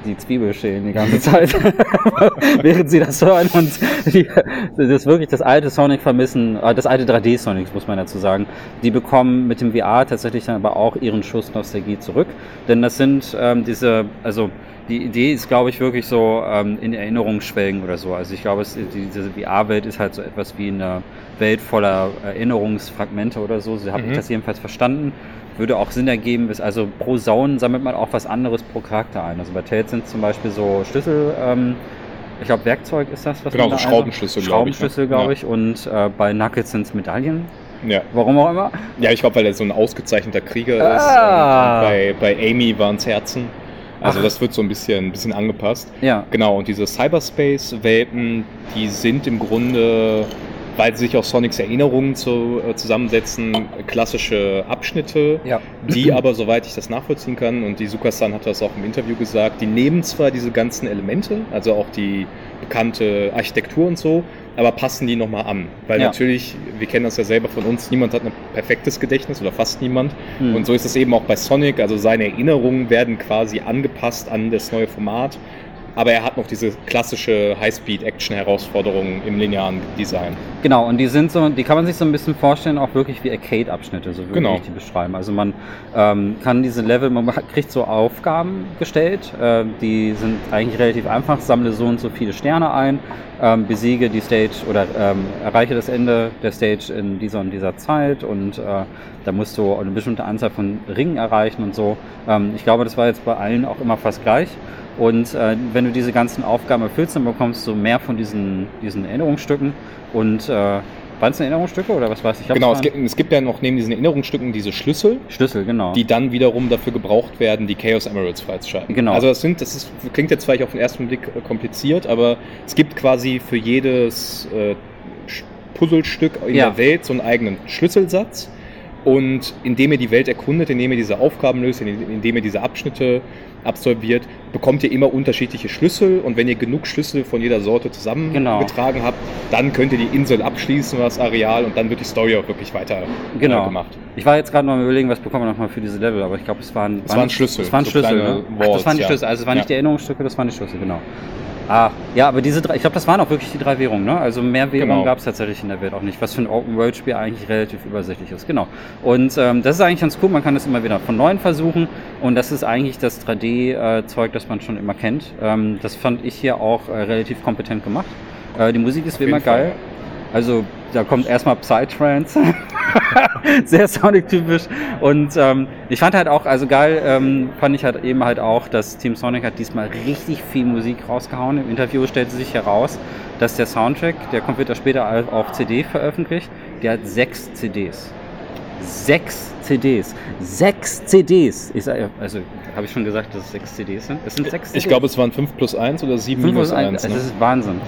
[SPEAKER 2] die Zwiebel schälen die ganze Zeit, während sie das hören und die, das wirklich das alte Sonic vermissen, äh, das alte 3D-Sonic, muss man dazu sagen. Die bekommen mit dem VR tatsächlich dann aber auch ihren Schuss Nostalgie zurück, denn das sind ähm, diese, also die Idee ist, glaube ich, wirklich so ähm, in Erinnerung schwelgen oder so. Also ich glaube, es, die- diese VR-Welt ist halt so etwas wie eine Welt voller Erinnerungsfragmente oder so. So habe
[SPEAKER 1] Mhm.
[SPEAKER 2] ich das jedenfalls verstanden. Würde auch Sinn ergeben, ist also pro Zone sammelt man auch was anderes pro Charakter ein. Also bei Tails sind zum Beispiel so Schlüssel, ähm, ich glaube Werkzeug ist das, was
[SPEAKER 1] Genau,
[SPEAKER 2] man
[SPEAKER 1] so
[SPEAKER 2] da
[SPEAKER 1] Schraubenschlüssel,
[SPEAKER 2] einsetzt.
[SPEAKER 1] glaub ich, ne?
[SPEAKER 2] Schraubenschlüssel, glaube
[SPEAKER 1] Ja.
[SPEAKER 2] ich. Und äh, bei Knuckles sind es Medaillen,
[SPEAKER 1] Ja.
[SPEAKER 2] warum auch immer.
[SPEAKER 1] Ja, ich glaube, weil er so ein ausgezeichneter Krieger
[SPEAKER 2] Ah.
[SPEAKER 1] ist. Bei, bei Amy waren es Herzen. Also
[SPEAKER 2] Ach.
[SPEAKER 1] das wird so ein bisschen, ein bisschen angepasst.
[SPEAKER 2] Ja,
[SPEAKER 1] Genau, und diese Cyberspace-Welten, die sind im Grunde, weil sich aus Sonics Erinnerungen zu, äh, zusammensetzen, klassische Abschnitte,
[SPEAKER 2] ja.
[SPEAKER 1] die aber, soweit ich das nachvollziehen kann, und die Sukasan hat das auch im Interview gesagt, die nehmen zwar diese ganzen Elemente, also auch die bekannte Architektur und so, aber passen die nochmal an. Weil
[SPEAKER 2] Ja.
[SPEAKER 1] natürlich, wir kennen das ja selber von uns, niemand hat ein perfektes Gedächtnis oder fast niemand.
[SPEAKER 2] Hm.
[SPEAKER 1] Und so ist es eben auch bei Sonic. Also seine Erinnerungen werden quasi angepasst an das neue Format. Aber er hat noch diese klassische High-Speed-Action-Herausforderung im linearen Design.
[SPEAKER 2] Genau, und die sind so, die kann man sich so ein bisschen vorstellen, auch wirklich wie Arcade-Abschnitte, so würde
[SPEAKER 1] Genau.
[SPEAKER 2] ich die beschreiben. Also man ähm, kann diese Level, man kriegt so Aufgaben gestellt, äh, die sind eigentlich relativ einfach, sammle so und so viele Sterne ein, ähm, besiege die Stage oder ähm, erreiche das Ende der Stage in dieser und dieser Zeit und äh, da musst du eine bestimmte Anzahl von Ringen erreichen und so. Ähm, ich glaube, das war jetzt bei allen auch immer fast gleich. Und äh, wenn du diese ganzen Aufgaben erfüllst, dann bekommst du mehr von diesen, diesen Erinnerungsstücken und äh, Waren es Erinnerungsstücke oder was weiß ich?
[SPEAKER 1] Genau, es gibt, es gibt, ja noch neben diesen Erinnerungsstücken diese Schlüssel.
[SPEAKER 2] Schlüssel, genau.
[SPEAKER 1] Die dann wiederum dafür gebraucht werden, die Chaos Emeralds freizuschalten.
[SPEAKER 2] Genau.
[SPEAKER 1] Also das sind, das ist, klingt jetzt vielleicht auf den ersten Blick äh, kompliziert, aber es gibt quasi für jedes äh, Puzzlestück in ja. der Welt so einen eigenen Schlüsselsatz. Und indem ihr die Welt erkundet, indem ihr diese Aufgaben löst, indem ihr diese Abschnitte absolviert, bekommt ihr immer unterschiedliche Schlüssel und wenn ihr genug Schlüssel von jeder Sorte zusammengetragen genau. habt, dann könnt ihr die Insel abschließen das Areal und dann wird die Story auch wirklich weiter
[SPEAKER 2] genau.
[SPEAKER 1] Gemacht.
[SPEAKER 2] Ich war jetzt gerade mal überlegen, was bekommen wir nochmal für diese Level, aber ich glaube, es waren,
[SPEAKER 1] es waren Schlüssel.
[SPEAKER 2] Es waren
[SPEAKER 1] so
[SPEAKER 2] Schlüssel, ne? Ach, das waren die Schlüssel, also es waren ja. nicht die Erinnerungsstücke, das waren die Schlüssel, genau. Ah, ja, aber diese drei, ich glaube, das waren auch wirklich die drei Währungen, ne? Also mehr Währungen genau. gab es tatsächlich in der Welt auch nicht, was für ein Open-World-Spiel eigentlich relativ übersichtlich ist, genau. Und ähm, das ist eigentlich ganz cool, man kann das immer wieder von neuem versuchen und das ist eigentlich das 3D-Zeug, das man schon immer kennt. Ähm, das fand ich hier auch äh, relativ kompetent gemacht. Äh, die Musik ist wie immer geil. Also da kommt erstmal Psytrance, sehr Sonic-typisch. Und ähm, ich fand halt auch, also geil, ähm, fand ich halt eben halt auch, dass Team Sonic hat diesmal richtig viel Musik rausgehauen. Im Interview stellte sich heraus, dass der Soundtrack, der kommt wird später auf CD veröffentlicht, der hat sechs CDs. Sechs CDs. Sechs CDs. Ich sag, also habe ich schon gesagt, dass es sechs CDs sind? Es sind sechs
[SPEAKER 1] CDs. Ich glaube, es waren fünf plus eins oder sieben plus eins.
[SPEAKER 2] Ne? Es ist Wahnsinn.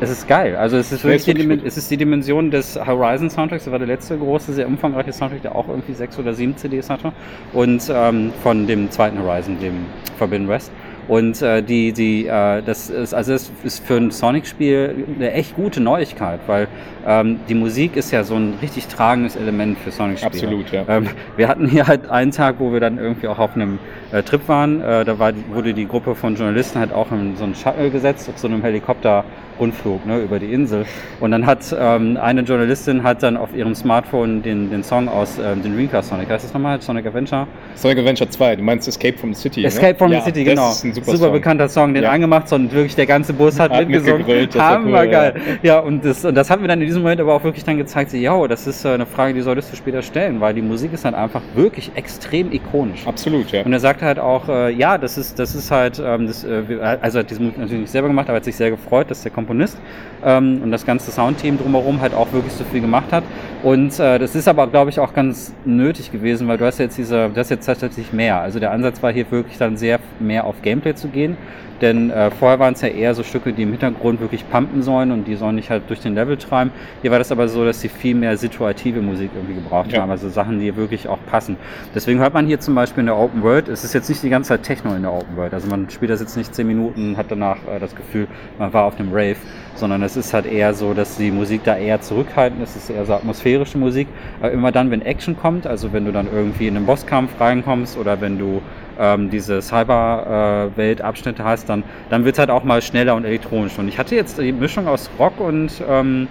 [SPEAKER 2] es ist geil. Also es ist wirklich, die, es ist die Dimension des Horizon Soundtracks. Das war der letzte große, sehr umfangreiche Soundtrack, der auch irgendwie sechs oder sieben CDs hatte. Und ähm, von dem zweiten Horizon, dem Forbidden West. Und äh, die, die, äh, das ist, also das ist für ein Sonic-Spiel eine echt gute Neuigkeit, weil ähm, die Musik ist ja so ein richtig tragendes Element für Sonic-Spiele.
[SPEAKER 1] Absolut, ja.
[SPEAKER 2] Ähm, wir hatten hier halt einen Tag, wo wir dann irgendwie auch auf einem äh, Trip waren. Äh, da war, wurde die Gruppe von Journalisten halt auch in so einen Shuttle gesetzt, auf so einem Helikopter Rundflug ne, über die Insel. Und dann hat ähm, eine Journalistin hat dann auf ihrem Smartphone den, den Song aus ähm, den Dreamcast Sonic, heißt das nochmal? Sonic Adventure?
[SPEAKER 1] Sonic Adventure 2, du meinst Escape from the City.
[SPEAKER 2] Ne? Escape ne? from ja, the City, genau. super, super Song. bekannter Song, den ja. angemacht, sondern wirklich der ganze Bus hat, hat mitgesungen. Hammer geil. Ja. ja, und, das, und das hat mir dann in diesem Moment aber auch wirklich dann gezeigt, so, ja, das ist äh, eine Frage, die solltest du später stellen, weil die Musik ist halt einfach wirklich extrem ikonisch.
[SPEAKER 1] Absolut, ja.
[SPEAKER 2] Und er sagte halt auch, äh, ja, das ist, das ist halt, ähm, das, äh, also er hat diese Musik natürlich nicht selber gemacht, aber er hat sich sehr gefreut, dass der Komponist ähm, und das ganze Soundteam drumherum halt auch wirklich so viel gemacht hat. Und äh, das ist aber, glaube ich, auch ganz nötig gewesen, weil du hast jetzt diese, du hast jetzt tatsächlich mehr. Also der Ansatz war hier wirklich dann sehr mehr auf Gameplay zu gehen. Denn äh, vorher waren es ja eher so Stücke, die im Hintergrund wirklich pumpen sollen und die sollen nicht halt durch den Level treiben. Hier war das aber so, dass sie viel mehr situative Musik irgendwie gebraucht ja. haben, also Sachen, die wirklich auch passen. Deswegen hört man hier zum Beispiel in der Open World, es ist jetzt nicht die ganze Zeit Techno in der Open World. Also man spielt das jetzt nicht zehn Minuten, hat danach äh, das Gefühl, man war auf einem Rave, sondern es ist halt eher so, dass die Musik da eher zurückhaltend ist, es ist eher so atmosphärische Musik. Aber immer dann, wenn Action kommt, also wenn du dann irgendwie in einen Bosskampf reinkommst oder wenn du ähm, diese Cyber-Welt-Abschnitte hast, dann, dann wird es halt auch mal schneller und elektronisch. Und ich hatte jetzt die Mischung aus Rock und ähm,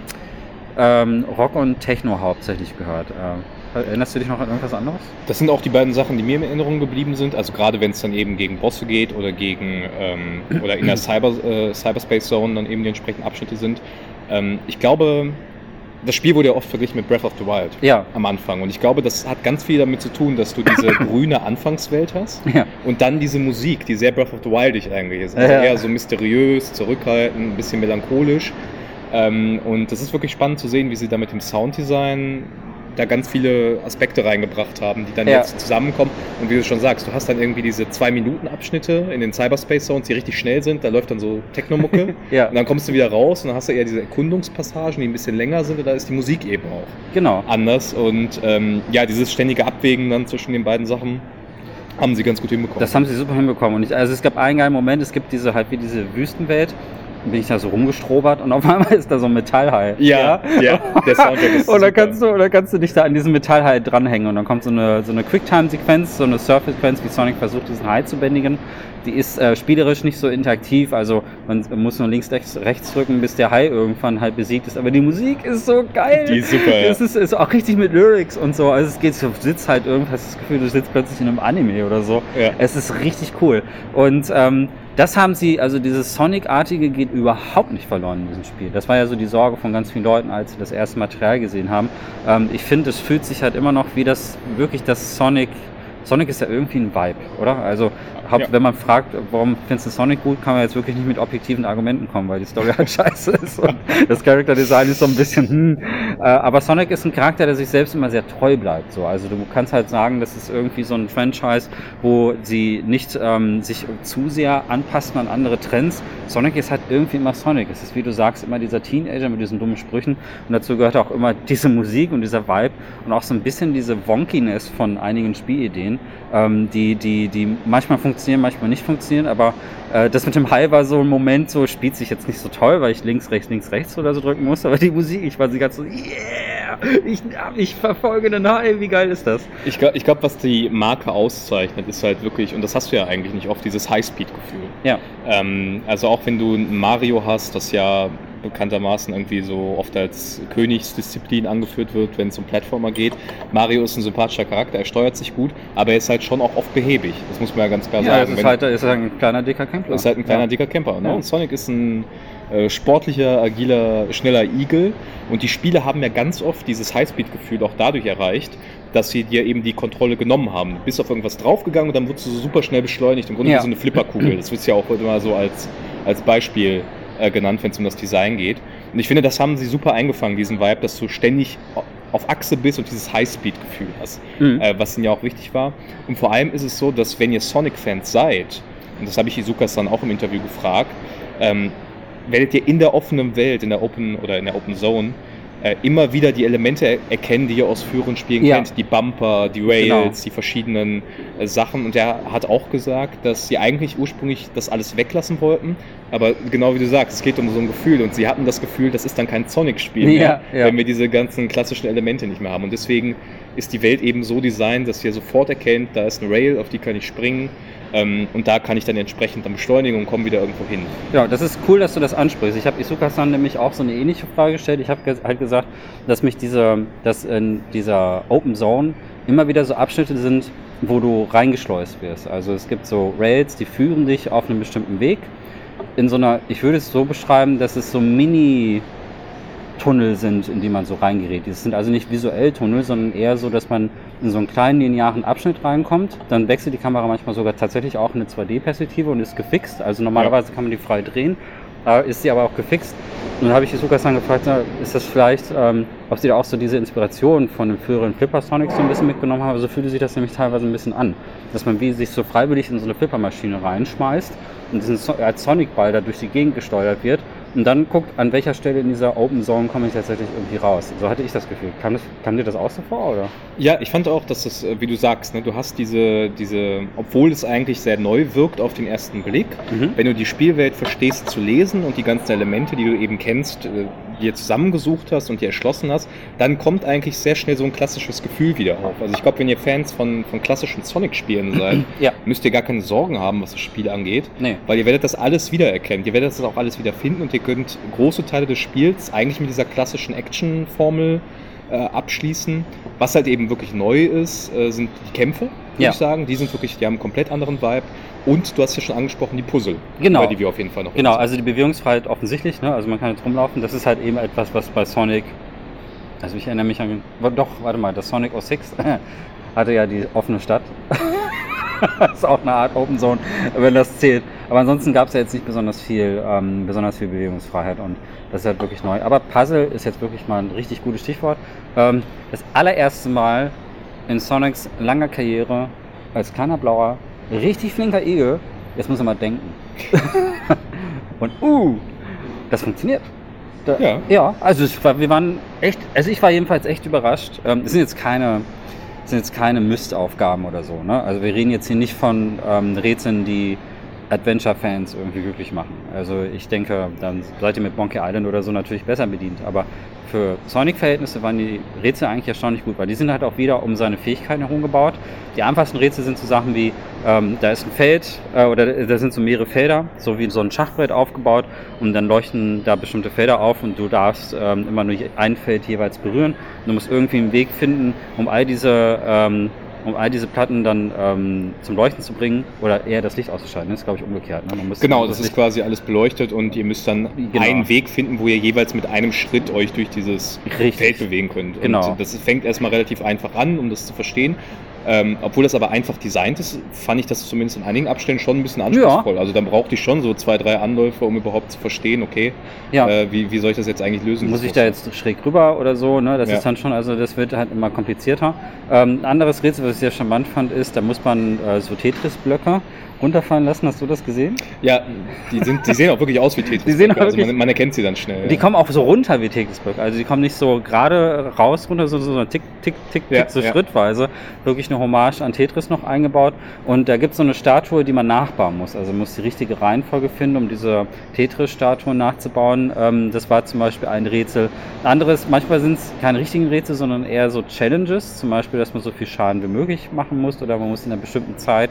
[SPEAKER 2] ähm, Rock und Techno hauptsächlich gehört. Äh, erinnerst du dich noch an irgendwas anderes?
[SPEAKER 1] Das sind auch die beiden Sachen, die mir in Erinnerung geblieben sind. Also gerade wenn es dann eben gegen Bosse geht oder gegen ähm, oder in der Cyber, äh, Cyberspace Zone dann eben die entsprechenden Abschnitte sind. Ähm, ich glaube, das Spiel wurde ja oft verglichen mit Breath of the Wild
[SPEAKER 2] ja.
[SPEAKER 1] am Anfang. Und ich glaube, das hat ganz viel damit zu tun, dass du diese grüne Anfangswelt hast
[SPEAKER 2] ja.
[SPEAKER 1] und dann diese Musik, die sehr Breath of the Wildig eigentlich ist. Also ja. eher so mysteriös, zurückhaltend, ein bisschen melancholisch. Ähm, und das ist wirklich spannend zu sehen, wie sie da mit dem Sounddesign da ganz viele Aspekte reingebracht haben, die dann ja. jetzt zusammenkommen. Und wie du schon sagst, du hast dann irgendwie diese zwei Minuten Abschnitte in den Cyberspace Zones, die richtig schnell sind. Da läuft dann so Technomucke.
[SPEAKER 2] ja.
[SPEAKER 1] Und dann kommst du wieder raus und dann hast du eher diese Erkundungspassagen, die ein bisschen länger sind. Und da ist die Musik eben auch
[SPEAKER 2] genau.
[SPEAKER 1] anders. Und ähm, ja, dieses ständige Abwägen dann zwischen den beiden Sachen. Haben sie ganz gut hinbekommen.
[SPEAKER 2] Das haben sie super hinbekommen. Und ich, also es gab einen geilen Moment, es gibt diese halt wie diese Wüstenwelt bin ich da so rumgestrobert und auf einmal ist da so ein Metallhai.
[SPEAKER 1] Ja, ja, ja
[SPEAKER 2] der Soundtrack ist Und dann kannst, du, dann kannst du dich da an diesem Metallhai dranhängen und dann kommt so eine, so eine Quicktime-Sequenz, so eine Surf-Sequenz, wie Sonic versucht, diesen Hai zu bändigen. Die ist äh, spielerisch nicht so interaktiv, also man muss nur links, rechts, rechts drücken, bis der Hai irgendwann halt besiegt ist. Aber die Musik ist so geil.
[SPEAKER 1] Die ist super, ja.
[SPEAKER 2] Es ist, ist auch richtig mit Lyrics und so. Also es geht, du sitzt halt irgendwas, das Gefühl, du sitzt plötzlich in einem Anime oder so.
[SPEAKER 1] Ja.
[SPEAKER 2] Es ist richtig cool. Und ähm, das haben sie, also dieses Sonic-artige geht überhaupt nicht verloren in diesem Spiel. Das war ja so die Sorge von ganz vielen Leuten, als sie das erste Material gesehen haben. Ähm, ich finde, es fühlt sich halt immer noch wie das wirklich das Sonic Sonic ist ja irgendwie ein Vibe, oder? Also, hab,
[SPEAKER 1] Ja.
[SPEAKER 2] wenn man fragt, warum findest du Sonic gut, kann man jetzt wirklich nicht mit objektiven Argumenten kommen, weil die Story halt scheiße ist und das Character Design ist so ein bisschen, hm. Äh, aber Sonic ist ein Charakter, der sich selbst immer sehr treu bleibt. So. Also, du kannst halt sagen, das ist irgendwie so ein Franchise, wo sie nicht ähm, sich zu sehr anpassen an andere Trends. Sonic ist halt irgendwie immer Sonic. Es ist, wie du sagst, immer dieser Teenager mit diesen dummen Sprüchen. Und dazu gehört auch immer diese Musik und dieser Vibe und auch so ein bisschen diese Wonkiness von einigen Spielideen, ähm, die, die, die manchmal funktionieren, manchmal nicht funktionieren. Aber äh, das mit dem High war so ein Moment, so spielt sich jetzt nicht so toll, weil ich links, rechts, links, rechts oder so drücken muss. Aber die Musik, ich war sie ganz so, yeah, ich, ich verfolge den High, wie geil ist das?
[SPEAKER 1] Ich glaube, ich glaub, was die Marke auszeichnet, ist halt wirklich, und das hast du ja eigentlich nicht oft, dieses Highspeed-Gefühl.
[SPEAKER 2] Ja.
[SPEAKER 1] Ähm, also auch wenn du ein Mario hast, das ja bekanntermaßen irgendwie so oft als Königsdisziplin angeführt wird, wenn es um Plattformer geht. Mario ist ein sympathischer Charakter, er steuert sich gut, aber er ist halt schon auch oft behäbig. Das muss man ja ganz klar
[SPEAKER 2] Ja,
[SPEAKER 1] sagen.
[SPEAKER 2] es ist halt, ist halt ein kleiner, dicker Kämpfer.
[SPEAKER 1] ist halt ein kleiner,
[SPEAKER 2] ja.
[SPEAKER 1] dicker Camper. Ne?
[SPEAKER 2] Ja.
[SPEAKER 1] Und Sonic ist ein äh, sportlicher, agiler, schneller Igel. Und die Spiele haben ja ganz oft dieses Highspeed-Gefühl auch dadurch erreicht, dass sie dir eben die Kontrolle genommen haben. Du bist auf irgendwas draufgegangen und dann wurdest du so super schnell beschleunigt. Im Grunde
[SPEAKER 2] Ja.
[SPEAKER 1] wie so eine Flipperkugel. Das wird ja auch immer so als, als Beispiel äh, genannt, wenn es um das Design geht. Und ich finde, das haben sie super eingefangen, diesen Vibe, dass du ständig auf Achse bist und dieses Highspeed-Gefühl hast
[SPEAKER 2] Mhm.
[SPEAKER 1] äh, was ihnen ja auch wichtig war. Und vor allem ist es so, dass wenn ihr Sonic-Fans seid, und das habe ich Izukas dann auch im Interview gefragt, ähm, werdet ihr in der offenen Welt, in der Open oder in der Open Zone, äh, immer wieder die Elemente er erkennen, die ihr aus früheren Spielen
[SPEAKER 2] Ja.
[SPEAKER 1] kennt. Die Bumper, die Rails,
[SPEAKER 2] Genau.
[SPEAKER 1] die verschiedenen äh, Sachen. Und er hat auch gesagt, dass sie eigentlich ursprünglich das alles weglassen wollten. Aber genau wie du sagst, es geht um so ein Gefühl. Und sie hatten das Gefühl, das ist dann kein Sonic-Spiel mehr,
[SPEAKER 2] Ja, ja.
[SPEAKER 1] wenn wir diese ganzen klassischen Elemente nicht mehr haben. Und deswegen ist die Welt eben so designt, dass ihr sofort erkennt, da ist eine Rail, auf die kann ich springen. Ähm, und da kann ich dann entsprechend dann beschleunigen und komme wieder irgendwo hin.
[SPEAKER 2] Ja, das ist cool, dass du das ansprichst. Ich habe Isuka-san nämlich auch so eine ähnliche Frage gestellt. Ich habe halt gesagt, dass mich diese, dass in dieser Open Zone immer wieder so Abschnitte sind, wo du reingeschleust wirst. Also es gibt so Rails, die führen dich auf einen bestimmten Weg. In so einer, ich würde es so beschreiben, dass es so Mini Tunnel sind, in die man so reingerät. Das sind also nicht visuell Tunnel, sondern eher so, dass man in so einen kleinen linearen Abschnitt reinkommt. Dann wechselt die Kamera manchmal sogar tatsächlich auch in eine 2D-Perspektive und ist gefixt. Also normalerweise kann man die frei drehen, ist sie aber auch gefixt. Und dann habe ich die Sukas dann gefragt, ist das vielleicht, ähm, ob sie da auch so diese Inspiration von dem früheren Flipper Sonic so ein bisschen mitgenommen haben. So fühlte sich das nämlich teilweise ein bisschen an. Dass man wie sich so freiwillig in so eine Flippermaschine reinschmeißt und diesen so als Sonic-Ball da durch die Gegend gesteuert wird und dann guckt, an welcher Stelle in dieser Open Zone komme ich tatsächlich irgendwie raus. So hatte ich das Gefühl. Kam, das, kam dir das auch so vor, oder?
[SPEAKER 1] Ja, ich fand auch, dass das, äh, wie du sagst, ne, du hast diese, diese, obwohl es eigentlich sehr neu wirkt auf den ersten Blick,
[SPEAKER 2] Mhm.
[SPEAKER 1] wenn du die Spielwelt verstehst zu lesen und die ganzen Elemente, die du eben kennst, äh, dir zusammengesucht hast und dir erschlossen hast, dann kommt eigentlich sehr schnell so ein klassisches Gefühl wieder auf. Also ich glaube, wenn ihr Fans von, von klassischen Sonic-Spielen seid,
[SPEAKER 2] Ja.
[SPEAKER 1] müsst ihr gar keine Sorgen haben, was das Spiel angeht.
[SPEAKER 2] Nee.
[SPEAKER 1] Weil ihr werdet das alles wiedererkennen. Ihr werdet das auch alles wieder finden und ihr könnt große Teile des Spiels eigentlich mit dieser klassischen Action-Formel äh, abschließen. Was halt eben wirklich neu ist, äh, sind die Kämpfe, würde
[SPEAKER 2] Ja.
[SPEAKER 1] ich sagen. Die sind wirklich, die haben einen komplett anderen Vibe. Und du hast ja schon angesprochen, die Puzzle.
[SPEAKER 2] Genau.
[SPEAKER 1] Über die wir auf jeden Fall noch
[SPEAKER 2] Genau, also die Bewegungsfreiheit offensichtlich, ne? also man kann jetzt rumlaufen. Das ist halt eben etwas, was bei Sonic, also ich erinnere mich an, doch, warte mal, das Sonic 06 hatte ja die offene Stadt. das ist auch eine Art Open Zone, wenn das zählt. Aber ansonsten gab es ja jetzt nicht besonders viel, ähm, besonders viel Bewegungsfreiheit und das ist halt wirklich neu. Aber Puzzle ist jetzt wirklich mal ein richtig gutes Stichwort. Ähm, das allererste Mal in Sonics langer Karriere als kleiner blauer, richtig flinker Igel, jetzt muss er mal denken. Und uh, das funktioniert. Da,
[SPEAKER 1] Ja.
[SPEAKER 2] ja, also ich war, wir waren echt, also ich war jedenfalls echt überrascht. Ähm, es sind jetzt keine, sind jetzt keine Mystaufgaben oder so. Ne? Also wir reden jetzt hier nicht von ähm, Rätseln, die Adventure-Fans irgendwie glücklich machen. Also ich denke, dann seid ihr mit Monkey Island oder so natürlich besser bedient. Aber für Sonic-Verhältnisse waren die Rätsel eigentlich erstaunlich gut, weil die sind halt auch wieder um seine Fähigkeiten herum gebaut. Die einfachsten Rätsel sind so Sachen wie, ähm, da ist ein Feld äh, oder da sind so mehrere Felder, so wie so ein Schachbrett aufgebaut und dann leuchten da bestimmte Felder auf und du darfst ähm, immer nur ein Feld jeweils berühren. Du musst irgendwie einen Weg finden, um all diese ähm, um all diese Platten dann ähm, zum Leuchten zu bringen oder eher das Licht auszuschalten. Das ist, glaube ich, umgekehrt. Ne?
[SPEAKER 1] Genau, das ist
[SPEAKER 2] Licht-
[SPEAKER 1] quasi alles beleuchtet und ihr müsst dann
[SPEAKER 2] Genau.
[SPEAKER 1] einen Weg finden, wo ihr jeweils mit einem Schritt euch durch dieses
[SPEAKER 2] Richtig.
[SPEAKER 1] Feld bewegen könnt.
[SPEAKER 2] Genau.
[SPEAKER 1] Und das fängt erstmal relativ einfach an, um das zu verstehen. Ähm, obwohl das aber einfach designt ist, fand ich das zumindest in einigen Abständen schon ein bisschen anspruchsvoll. Ja. Also dann brauchte ich schon so zwei, drei Anläufe, um überhaupt zu verstehen, okay, ja. äh, wie, wie soll ich das jetzt eigentlich lösen?
[SPEAKER 2] Muss ich da jetzt schräg rüber oder so? Ne? Das ja. ist dann schon, also das wird halt immer komplizierter. Ähm, ein anderes Rätsel, was ich sehr charmant fand, ist, da muss man äh, so Tetris-Blöcke runterfallen lassen. Hast du das gesehen?
[SPEAKER 1] Ja, die, sind, die sehen auch wirklich aus wie Tetris. Die sehen also man, man, erkennt sie dann schnell.
[SPEAKER 2] Die ja. kommen auch so runter wie Tetris-Blöcke. Also die kommen nicht so gerade raus runter, sondern so tick, tick, tick, ja, tick, so ja. schrittweise. Wirklich eine Hommage an Tetris noch eingebaut. Und da gibt es so eine Statue, die man nachbauen muss. Also man muss die richtige Reihenfolge finden, um diese Tetris-Statue nachzubauen. Ähm, das war zum Beispiel ein Rätsel. Ein anderes, manchmal sind es keine richtigen Rätsel, sondern eher so Challenges. Zum Beispiel, dass man so viel Schaden wie möglich machen muss oder man muss in einer bestimmten Zeit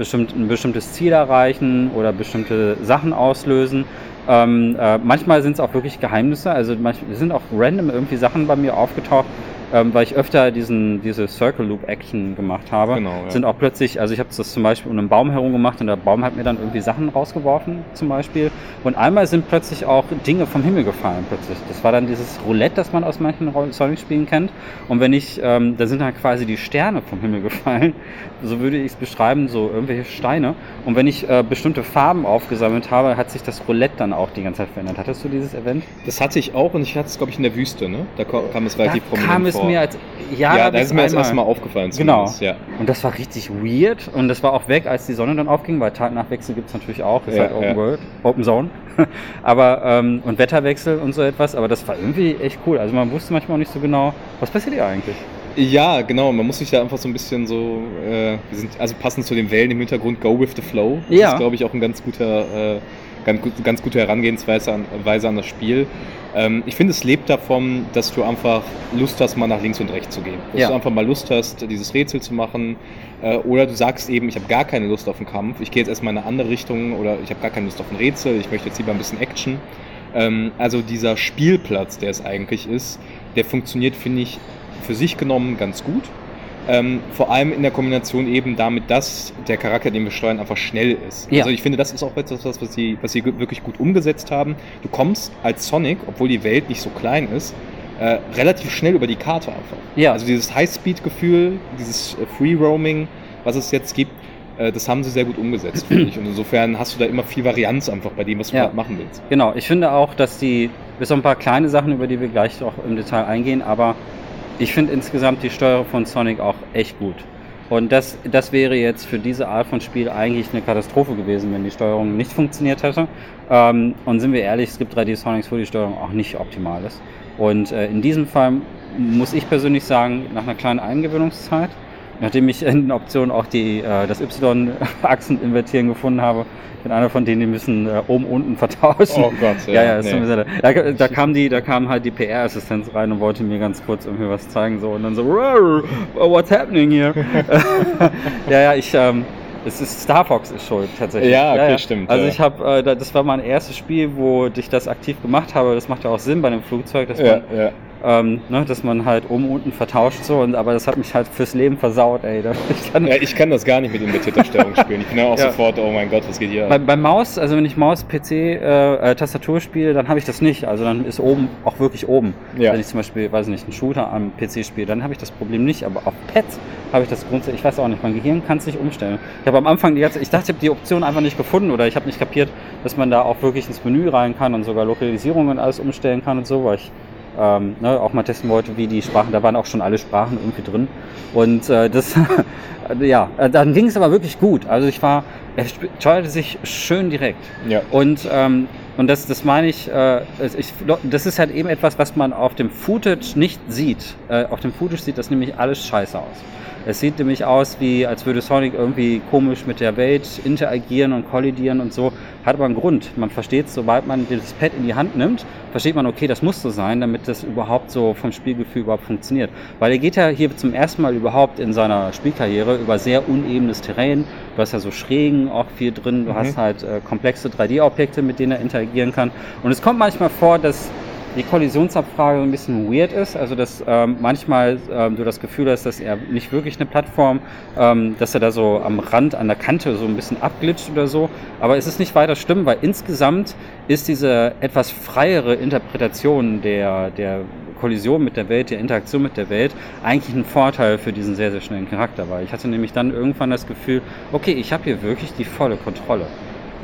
[SPEAKER 2] bestimmt, ein bestimmtes Ziel erreichen oder bestimmte Sachen auslösen. Ähm, äh, manchmal sind es auch wirklich Geheimnisse, also manchmal sind auch random irgendwie Sachen bei mir aufgetaucht, ähm, weil ich öfter diesen, diese Circle Loop Action gemacht habe, genau, ja. sind auch plötzlich, also ich habe das zum Beispiel um einen Baum herum gemacht und der Baum hat mir dann irgendwie Sachen rausgeworfen zum Beispiel. Und einmal sind plötzlich auch Dinge vom Himmel gefallen plötzlich. Das war dann dieses Roulette, das man aus manchen Sonic-Spielen kennt. Und wenn ich, ähm, da sind dann quasi die Sterne vom Himmel gefallen, so würde ich es beschreiben, so irgendwelche Steine. Und wenn ich äh, bestimmte Farben aufgesammelt habe, hat sich das Roulette dann auch die ganze Zeit verändert. Hattest du dieses Event?
[SPEAKER 1] Das hatte ich auch und ich hatte es, glaube ich, in der Wüste, ne? Da kam es relativ
[SPEAKER 2] da prominent kam es vor. mir als
[SPEAKER 1] ja, ja da ist mir das erste Mal aufgefallen.
[SPEAKER 2] Genau. Ja. Und das war richtig weird und das war auch weg, als die Sonne dann aufging, weil Tagnachwechsel gibt es natürlich auch, ist ja, halt Open ja. World, Open Zone. aber ähm, und Wetterwechsel und so etwas, aber das war irgendwie echt cool. Also man wusste manchmal auch nicht so genau, was passiert hier eigentlich.
[SPEAKER 1] Ja, genau. Man muss sich da einfach so ein bisschen so, äh, wir sind also passend zu den Wellen im Hintergrund, go with the flow. Das ja. ist, glaube ich, auch ein ganz guter, äh, ganz, ganz gute Herangehensweise an, Weise an das Spiel. Ähm, ich finde, es lebt davon, dass du einfach Lust hast, mal nach links und rechts zu gehen. Dass ja. du einfach mal Lust hast, dieses Rätsel zu machen. Äh, oder du sagst eben, ich habe gar keine Lust auf den Kampf. Ich gehe jetzt erstmal in eine andere Richtung oder ich habe gar keine Lust auf ein Rätsel. Ich möchte jetzt lieber ein bisschen Action. Ähm, also dieser Spielplatz, der es eigentlich ist, der funktioniert, finde ich, für sich genommen ganz gut. Ähm, vor allem in der Kombination eben damit, dass der Charakter, den wir steuern, einfach schnell ist. Ja. Also ich finde, das ist auch etwas, was sie, was sie wirklich gut umgesetzt haben. Du kommst als Sonic, obwohl die Welt nicht so klein ist, äh, relativ schnell über die Karte einfach. Ja. Also dieses High-Speed-Gefühl, dieses äh, Free-Roaming, was es jetzt gibt, äh, das haben sie sehr gut umgesetzt, finde ich. Und insofern hast du da immer viel Varianz einfach bei dem, was du ja. machen willst.
[SPEAKER 2] Genau, ich finde auch, dass die, bis auf ein paar kleine Sachen, über die wir gleich auch im Detail eingehen, aber ich finde insgesamt die Steuerung von Sonic auch echt gut. Und das, das wäre jetzt für diese Art von Spiel eigentlich eine Katastrophe gewesen, wenn die Steuerung nicht funktioniert hätte. Ähm, und sind wir ehrlich, es gibt 3D Sonics, wo die Steuerung auch nicht optimal ist. Und äh, in diesem Fall muss ich persönlich sagen, nach einer kleinen Eingewöhnungszeit, nachdem ich in den Optionen auch die, äh, das Y-Achsen invertieren gefunden habe, bin einer von denen, die müssen äh, oben unten vertauschen. Oh Gott, ja. ja, ja nee. sehr, da, da, kam die, da kam halt die PR-Assistenz rein und wollte mir ganz kurz irgendwie was zeigen so und dann so, what's happening here? ja, ja, ich, ähm, es ist Star Fox ist schuld tatsächlich.
[SPEAKER 1] Ja, okay, ja, ja. stimmt.
[SPEAKER 2] Also ich habe, äh, das war mein erstes Spiel, wo ich das aktiv gemacht habe. Das macht ja auch Sinn bei einem Flugzeug, dass ja, man ähm, ne, dass man halt oben und unten vertauscht so und aber das hat mich halt fürs Leben versaut, ey.
[SPEAKER 1] Ich kann, ja, ich kann das gar nicht mit invertierter Stellung spielen. Ich bin ja auch ja. sofort, oh mein Gott, was geht hier?
[SPEAKER 2] Bei, beim Maus, also wenn ich Maus, PC, äh, äh, Tastatur spiele, dann habe ich das nicht. Also dann ist oben auch wirklich oben. Ja. Wenn ich zum Beispiel, weiß nicht, einen Shooter am PC spiele, dann habe ich das Problem nicht. Aber auf Pads habe ich das grundsätzlich, ich weiß auch nicht, mein Gehirn kann es nicht umstellen. Ich habe am Anfang die ganze, ich dachte, ich habe die Option einfach nicht gefunden oder ich habe nicht kapiert, dass man da auch wirklich ins Menü rein kann und sogar Lokalisierungen und alles umstellen kann und so, weil ich ähm, ne, auch mal testen wollte, wie die Sprachen, da waren auch schon alle Sprachen irgendwie drin. Und äh, das, ja, äh, dann ging es aber wirklich gut. Also ich war, er steuerte sich schön direkt. Ja. Und, ähm, und das, das meine ich, äh, ich, das ist halt eben etwas, was man auf dem Footage nicht sieht. Äh, auf dem Footage sieht das nämlich alles scheiße aus. Es sieht nämlich aus, wie als würde Sonic irgendwie komisch mit der Welt interagieren und kollidieren und so. Hat aber einen Grund. Man versteht, sobald man das Pad in die Hand nimmt, versteht man, okay, das muss so sein, damit das überhaupt so vom Spielgefühl überhaupt funktioniert. Weil er geht ja hier zum ersten Mal überhaupt in seiner Spielkarriere über sehr unebenes Terrain. Du hast ja so Schrägen auch viel drin. Du mhm. hast halt äh, komplexe 3D-Objekte, mit denen er interagieren kann. Und es kommt manchmal vor, dass die Kollisionsabfrage ein bisschen weird ist. Also dass ähm, manchmal ähm, du das Gefühl hast, dass er nicht wirklich eine Plattform, ähm, dass er da so am Rand, an der Kante so ein bisschen abglitscht oder so. Aber es ist nicht weiter schlimm, weil insgesamt ist diese etwas freiere Interpretation der, der Kollision mit der Welt, die Interaktion mit der Welt eigentlich ein Vorteil für diesen sehr, sehr schnellen Charakter war. Ich hatte nämlich dann irgendwann das Gefühl, okay, ich habe hier wirklich die volle Kontrolle.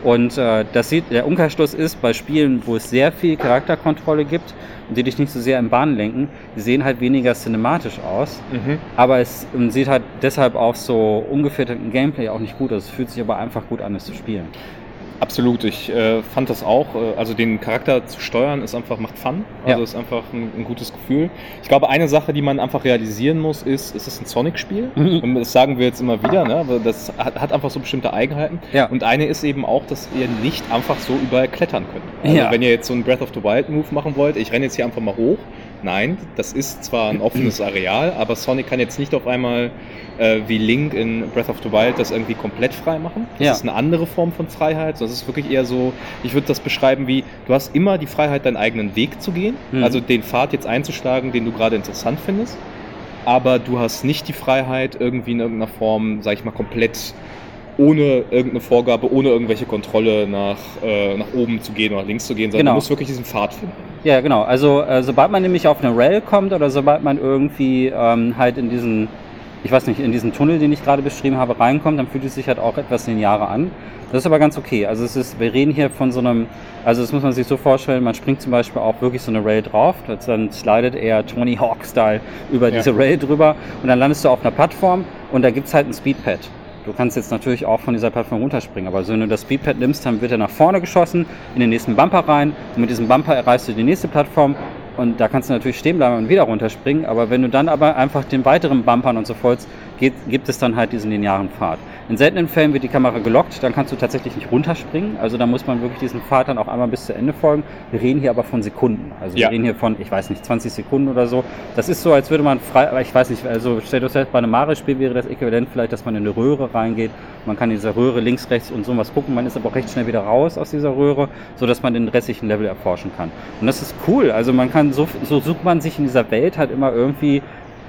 [SPEAKER 2] Und äh, das sieht, der Umkehrschluss ist bei Spielen, wo es sehr viel Charakterkontrolle gibt und die dich nicht so sehr im Bahn lenken, die sehen halt weniger cinematisch aus.
[SPEAKER 1] Mhm.
[SPEAKER 2] Aber es sieht halt deshalb auch so ungefilterten Gameplay auch nicht gut aus. Es fühlt sich aber einfach gut an, es zu spielen.
[SPEAKER 1] Absolut, ich äh, fand das auch. Äh, also den Charakter zu steuern ist einfach, macht Fun. Also
[SPEAKER 2] Ja.
[SPEAKER 1] ist einfach ein, ein gutes Gefühl. Ich glaube, eine Sache, die man einfach realisieren muss, ist, es ist ein Sonic-Spiel.
[SPEAKER 2] Mhm.
[SPEAKER 1] Und das sagen wir jetzt immer wieder, ne? das hat, hat einfach so bestimmte Eigenheiten.
[SPEAKER 2] Ja.
[SPEAKER 1] Und eine ist eben auch, dass ihr nicht einfach so überall klettern könnt. Also
[SPEAKER 2] Ja.
[SPEAKER 1] wenn ihr jetzt so einen Breath of the Wild Move machen wollt, ich renne jetzt hier einfach mal hoch. Nein, das ist zwar ein offenes Areal, aber Sonic kann jetzt nicht auf einmal äh, wie Link in Breath of the Wild das irgendwie komplett frei machen. Das
[SPEAKER 2] Ja.
[SPEAKER 1] ist eine andere Form von Freiheit. sondern es ist wirklich eher so, ich würde das beschreiben wie, du hast immer die Freiheit, deinen eigenen Weg zu gehen,
[SPEAKER 2] Mhm.
[SPEAKER 1] also den Pfad jetzt einzuschlagen, den du gerade interessant findest. Aber du hast nicht die Freiheit, irgendwie in irgendeiner Form, sag ich mal, komplett ohne irgendeine Vorgabe, ohne irgendwelche Kontrolle nach, äh, nach oben zu gehen oder nach links zu gehen, sondern
[SPEAKER 2] Genau.
[SPEAKER 1] du musst wirklich diesen Pfad finden.
[SPEAKER 2] Ja, genau. Also äh, sobald man nämlich auf eine Rail kommt oder sobald man irgendwie ähm, halt in diesen, ich weiß nicht, in diesen Tunnel, den ich gerade beschrieben habe, reinkommt, dann fühlt es sich halt auch etwas linearer an. Das ist aber ganz okay. Also es ist, wir reden hier von so einem, also das muss man sich so vorstellen, man springt zum Beispiel auch wirklich so eine Rail drauf, dann slidet er Tony Hawk-Style über
[SPEAKER 1] Ja.
[SPEAKER 2] diese Rail drüber und dann landest du auf einer Plattform und da gibt's halt ein Speedpad. Du kannst jetzt natürlich auch von dieser Plattform runterspringen, aber wenn du das Speedpad nimmst, dann wird er nach vorne geschossen, in den nächsten Bumper rein und mit diesem Bumper erreichst du die nächste Plattform und da kannst du natürlich stehen bleiben und wieder runterspringen, aber wenn du dann aber einfach den weiteren Bumpern und so folgst, gibt es dann halt diesen linearen Pfad. In seltenen Fällen wird die Kamera gelockt, dann kannst du tatsächlich nicht runterspringen, also da muss man wirklich diesen Pfad dann auch einmal bis zu Ende folgen. Wir reden hier aber von Sekunden, also
[SPEAKER 1] Ja.
[SPEAKER 2] wir reden hier von, ich weiß nicht, 20 Sekunden oder so. Das ist so, als würde man frei, aber ich weiß nicht, also stellt euch selbst bei einem Mario-Spiel wäre das äquivalent vielleicht, dass man in eine Röhre reingeht, man kann in dieser Röhre links, rechts und sowas gucken, man ist aber auch recht schnell wieder raus aus dieser Röhre, so dass man den restlichen Level erforschen kann. Und das ist cool, also man kann, so, so sucht man sich in dieser Welt halt immer irgendwie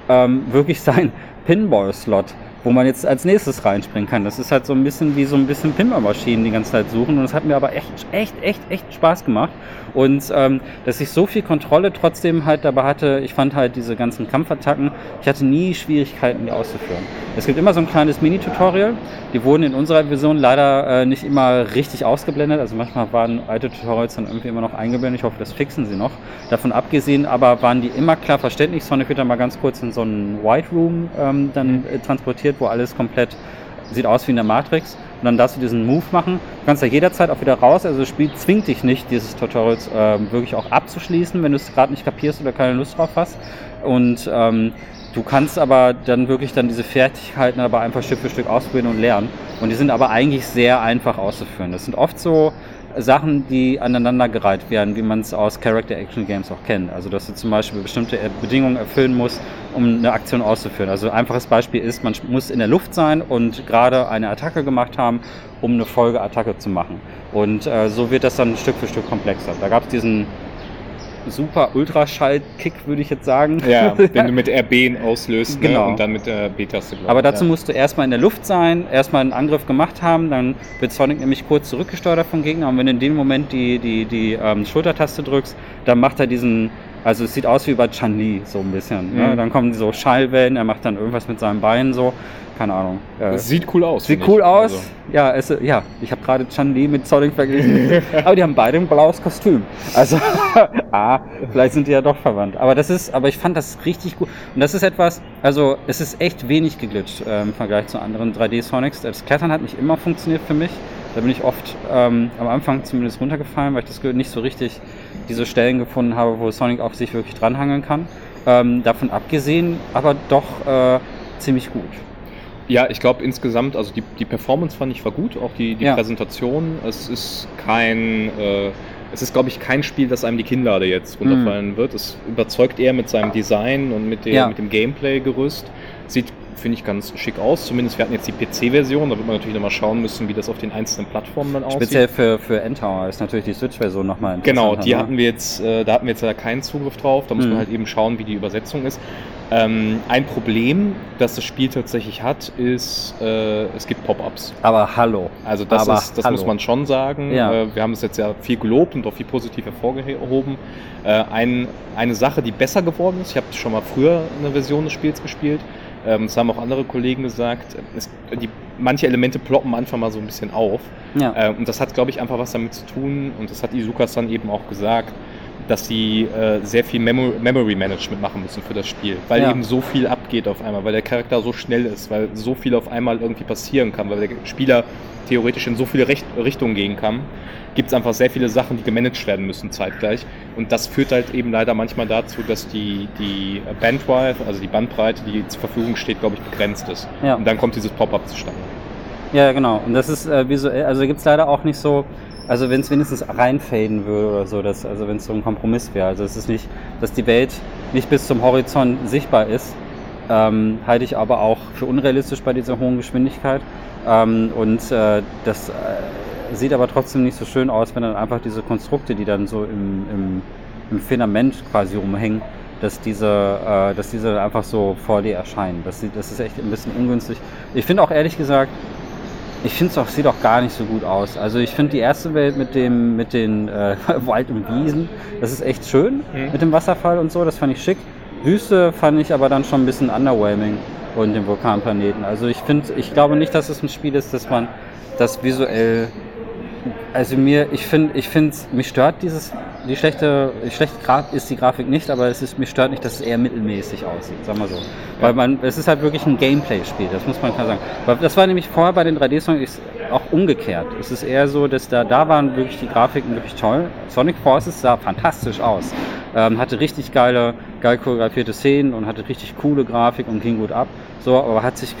[SPEAKER 2] ähm, wirklich sein Pinball-Slot, wo man jetzt als nächstes reinspringen kann. Das ist halt so ein bisschen wie so ein bisschen Pinball-Maschinen die ganze Zeit suchen und das hat mir aber echt, echt, echt, echt Spaß gemacht. Und ähm, dass ich so viel Kontrolle trotzdem halt dabei hatte, ich fand halt diese ganzen Kampfattacken, ich hatte nie Schwierigkeiten, die auszuführen. Es gibt immer so ein kleines Mini-Tutorial, die wurden in unserer Version leider äh, nicht immer richtig ausgeblendet, also manchmal waren alte Tutorials dann irgendwie immer noch eingeblendet, ich hoffe, das fixen sie noch. Davon abgesehen aber waren die immer klar verständlich, Sonic wird dann mal ganz kurz in so einen White Room ähm, dann äh, transportiert, wo alles komplett sieht aus wie in der Matrix. Und dann darfst du diesen Move machen. Du kannst da jederzeit auch wieder raus. Also das Spiel zwingt dich nicht, dieses Tutorial ähm, wirklich auch abzuschließen, wenn du es gerade nicht kapierst oder keine Lust drauf hast. Und ähm, du kannst aber dann wirklich dann diese Fertigkeiten aber einfach Stück für Stück ausprobieren und lernen. Und die sind aber eigentlich sehr einfach auszuführen. Das sind oft so Sachen, die aneinandergereiht werden, wie man es aus Character-Action-Games auch kennt. Also dass du zum Beispiel bestimmte Bedingungen erfüllen musst, um eine Aktion auszuführen. Also ein einfaches Beispiel ist, man muss in der Luft sein und gerade eine Attacke gemacht haben, um eine Folgeattacke zu machen. Und äh, so wird das dann Stück für Stück komplexer. Da gab es diesen super Ultraschall-Kick, würde ich jetzt sagen.
[SPEAKER 1] Ja, wenn du mit RB auslöst
[SPEAKER 2] Genau.
[SPEAKER 1] ne, und dann mit der B-Taste.
[SPEAKER 2] Aber dazu
[SPEAKER 1] ja.
[SPEAKER 2] musst du erstmal in der Luft sein, erstmal einen Angriff gemacht haben, dann wird Sonic nämlich kurz zurückgesteuert vom Gegner und wenn du in dem Moment die, die, die ähm, Schultertaste drückst, dann macht er diesen, also es sieht aus wie bei Chun-Li so ein bisschen. Ne?
[SPEAKER 1] Mhm.
[SPEAKER 2] Dann kommen so Schallwellen, er macht dann irgendwas mit seinen Beinen so, keine Ahnung. Äh,
[SPEAKER 1] Es sieht cool aus.
[SPEAKER 2] Sieht cool
[SPEAKER 1] ich.
[SPEAKER 2] aus.
[SPEAKER 1] Also,
[SPEAKER 2] Ja, es, ja, ich habe gerade Chun-Li mit Sonic verglichen. aber die haben beide ein blaues Kostüm. Also, ah, vielleicht sind die ja doch verwandt. Aber das ist, aber ich fand das richtig gut. Und das ist etwas, also es ist echt wenig geglitscht äh, im Vergleich zu anderen 3D-Sonics. Das Klettern hat nicht immer funktioniert für mich. Da bin ich oft ähm, am Anfang zumindest runtergefallen, weil ich das nicht so richtig diese Stellen gefunden habe, wo Sonic auch sich wirklich dranhangeln kann. Ähm, davon abgesehen, aber doch äh, ziemlich gut.
[SPEAKER 1] Ja, ich glaube insgesamt, also die, die Performance fand ich war gut, auch die, die
[SPEAKER 2] Ja.
[SPEAKER 1] Präsentation. Es ist kein, äh, es ist glaube ich kein Spiel, das einem die Kinnlade jetzt runterfallen wird. Es überzeugt eher mit seinem Design und mit dem,
[SPEAKER 2] Ja.
[SPEAKER 1] mit dem Gameplay-Gerüst. Sieht finde ich, ganz schick aus. Zumindest wir hatten jetzt die PC-Version, da wird man natürlich nochmal schauen müssen, wie das auf den einzelnen Plattformen dann aussieht.
[SPEAKER 2] Speziell für, für Endtower ist natürlich die Switch-Version nochmal
[SPEAKER 1] Genau, die ne? hatten wir jetzt, äh, da hatten wir jetzt leider keinen Zugriff drauf. Da muss mhm. man halt eben schauen, wie die Übersetzung ist. Ähm, ein Problem, das das Spiel tatsächlich hat, ist, äh, es gibt Pop-ups.
[SPEAKER 2] Aber hallo.
[SPEAKER 1] Also das, Aber ist, das muss man schon sagen. Ja. Äh, wir haben es jetzt ja viel gelobt und auch viel positiv hervorgehoben. Äh, ein, eine Sache, die besser geworden ist, ich habe schon mal früher eine Version des Spiels gespielt, das haben auch andere Kollegen gesagt, es, die, manche Elemente ploppen einfach mal so ein bisschen auf. Ja. Äh, und das hat, glaube ich, einfach was damit zu tun, und das hat Izukas dann eben auch gesagt, dass sie äh, sehr viel Memo Memory Management machen müssen für das Spiel, weil ja. eben so viel abgeht auf einmal, weil der Charakter so schnell ist, weil so viel auf einmal irgendwie passieren kann, weil der Spieler theoretisch in so viele Recht Richtungen gehen kann, gibt es einfach sehr viele Sachen, die gemanagt werden müssen zeitgleich. Und das führt halt eben leider manchmal dazu, dass die, die Bandwidth, also die Bandbreite, die zur Verfügung steht, glaube ich, begrenzt ist. Ja. Und dann kommt dieses Pop-up zustande.
[SPEAKER 2] Ja, genau. Und das ist äh, visuell, also gibt es leider auch nicht so, also wenn es wenigstens reinfaden würde oder so, dass, also wenn es so ein Kompromiss wäre. Also es ist nicht, dass die Welt nicht bis zum Horizont sichtbar ist, ähm, halte ich aber auch für unrealistisch bei dieser hohen Geschwindigkeit. Ähm, und äh, das äh, sieht aber trotzdem nicht so schön aus, wenn dann einfach diese Konstrukte, die dann so im, im, im Filament quasi rumhängen, dass diese, äh, dass diese einfach so vor dir erscheinen. Das, sieht, das ist echt ein bisschen ungünstig. Ich finde auch ehrlich gesagt, ich finde es auch, sieht auch gar nicht so gut aus. Also ich finde die erste Welt mit dem, mit den äh, Wald und Wiesen, das ist echt schön mhm. mit dem Wasserfall und so, das fand ich schick. Wüste fand ich aber dann schon ein bisschen underwhelming und den Vulkanplaneten. Also ich finde, ich glaube nicht, dass es ein Spiel ist, dass man das visuell also mir, ich finde, ich finde, mich stört dieses, die schlechte, Graf ist die Grafik nicht, aber es ist, mich stört nicht, dass es eher mittelmäßig aussieht, sagen wir so. Ja. Weil man, es ist halt wirklich ein Gameplay-Spiel, das muss man klar sagen. Weil das war nämlich vorher bei den 3D-Songs auch umgekehrt. Es ist eher so, dass da, da waren wirklich die Grafiken wirklich toll. Sonic Forces sah fantastisch aus. Ähm, hatte richtig geile, geil choreografierte Szenen und hatte richtig coole Grafik und ging gut ab. So, aber hat sich,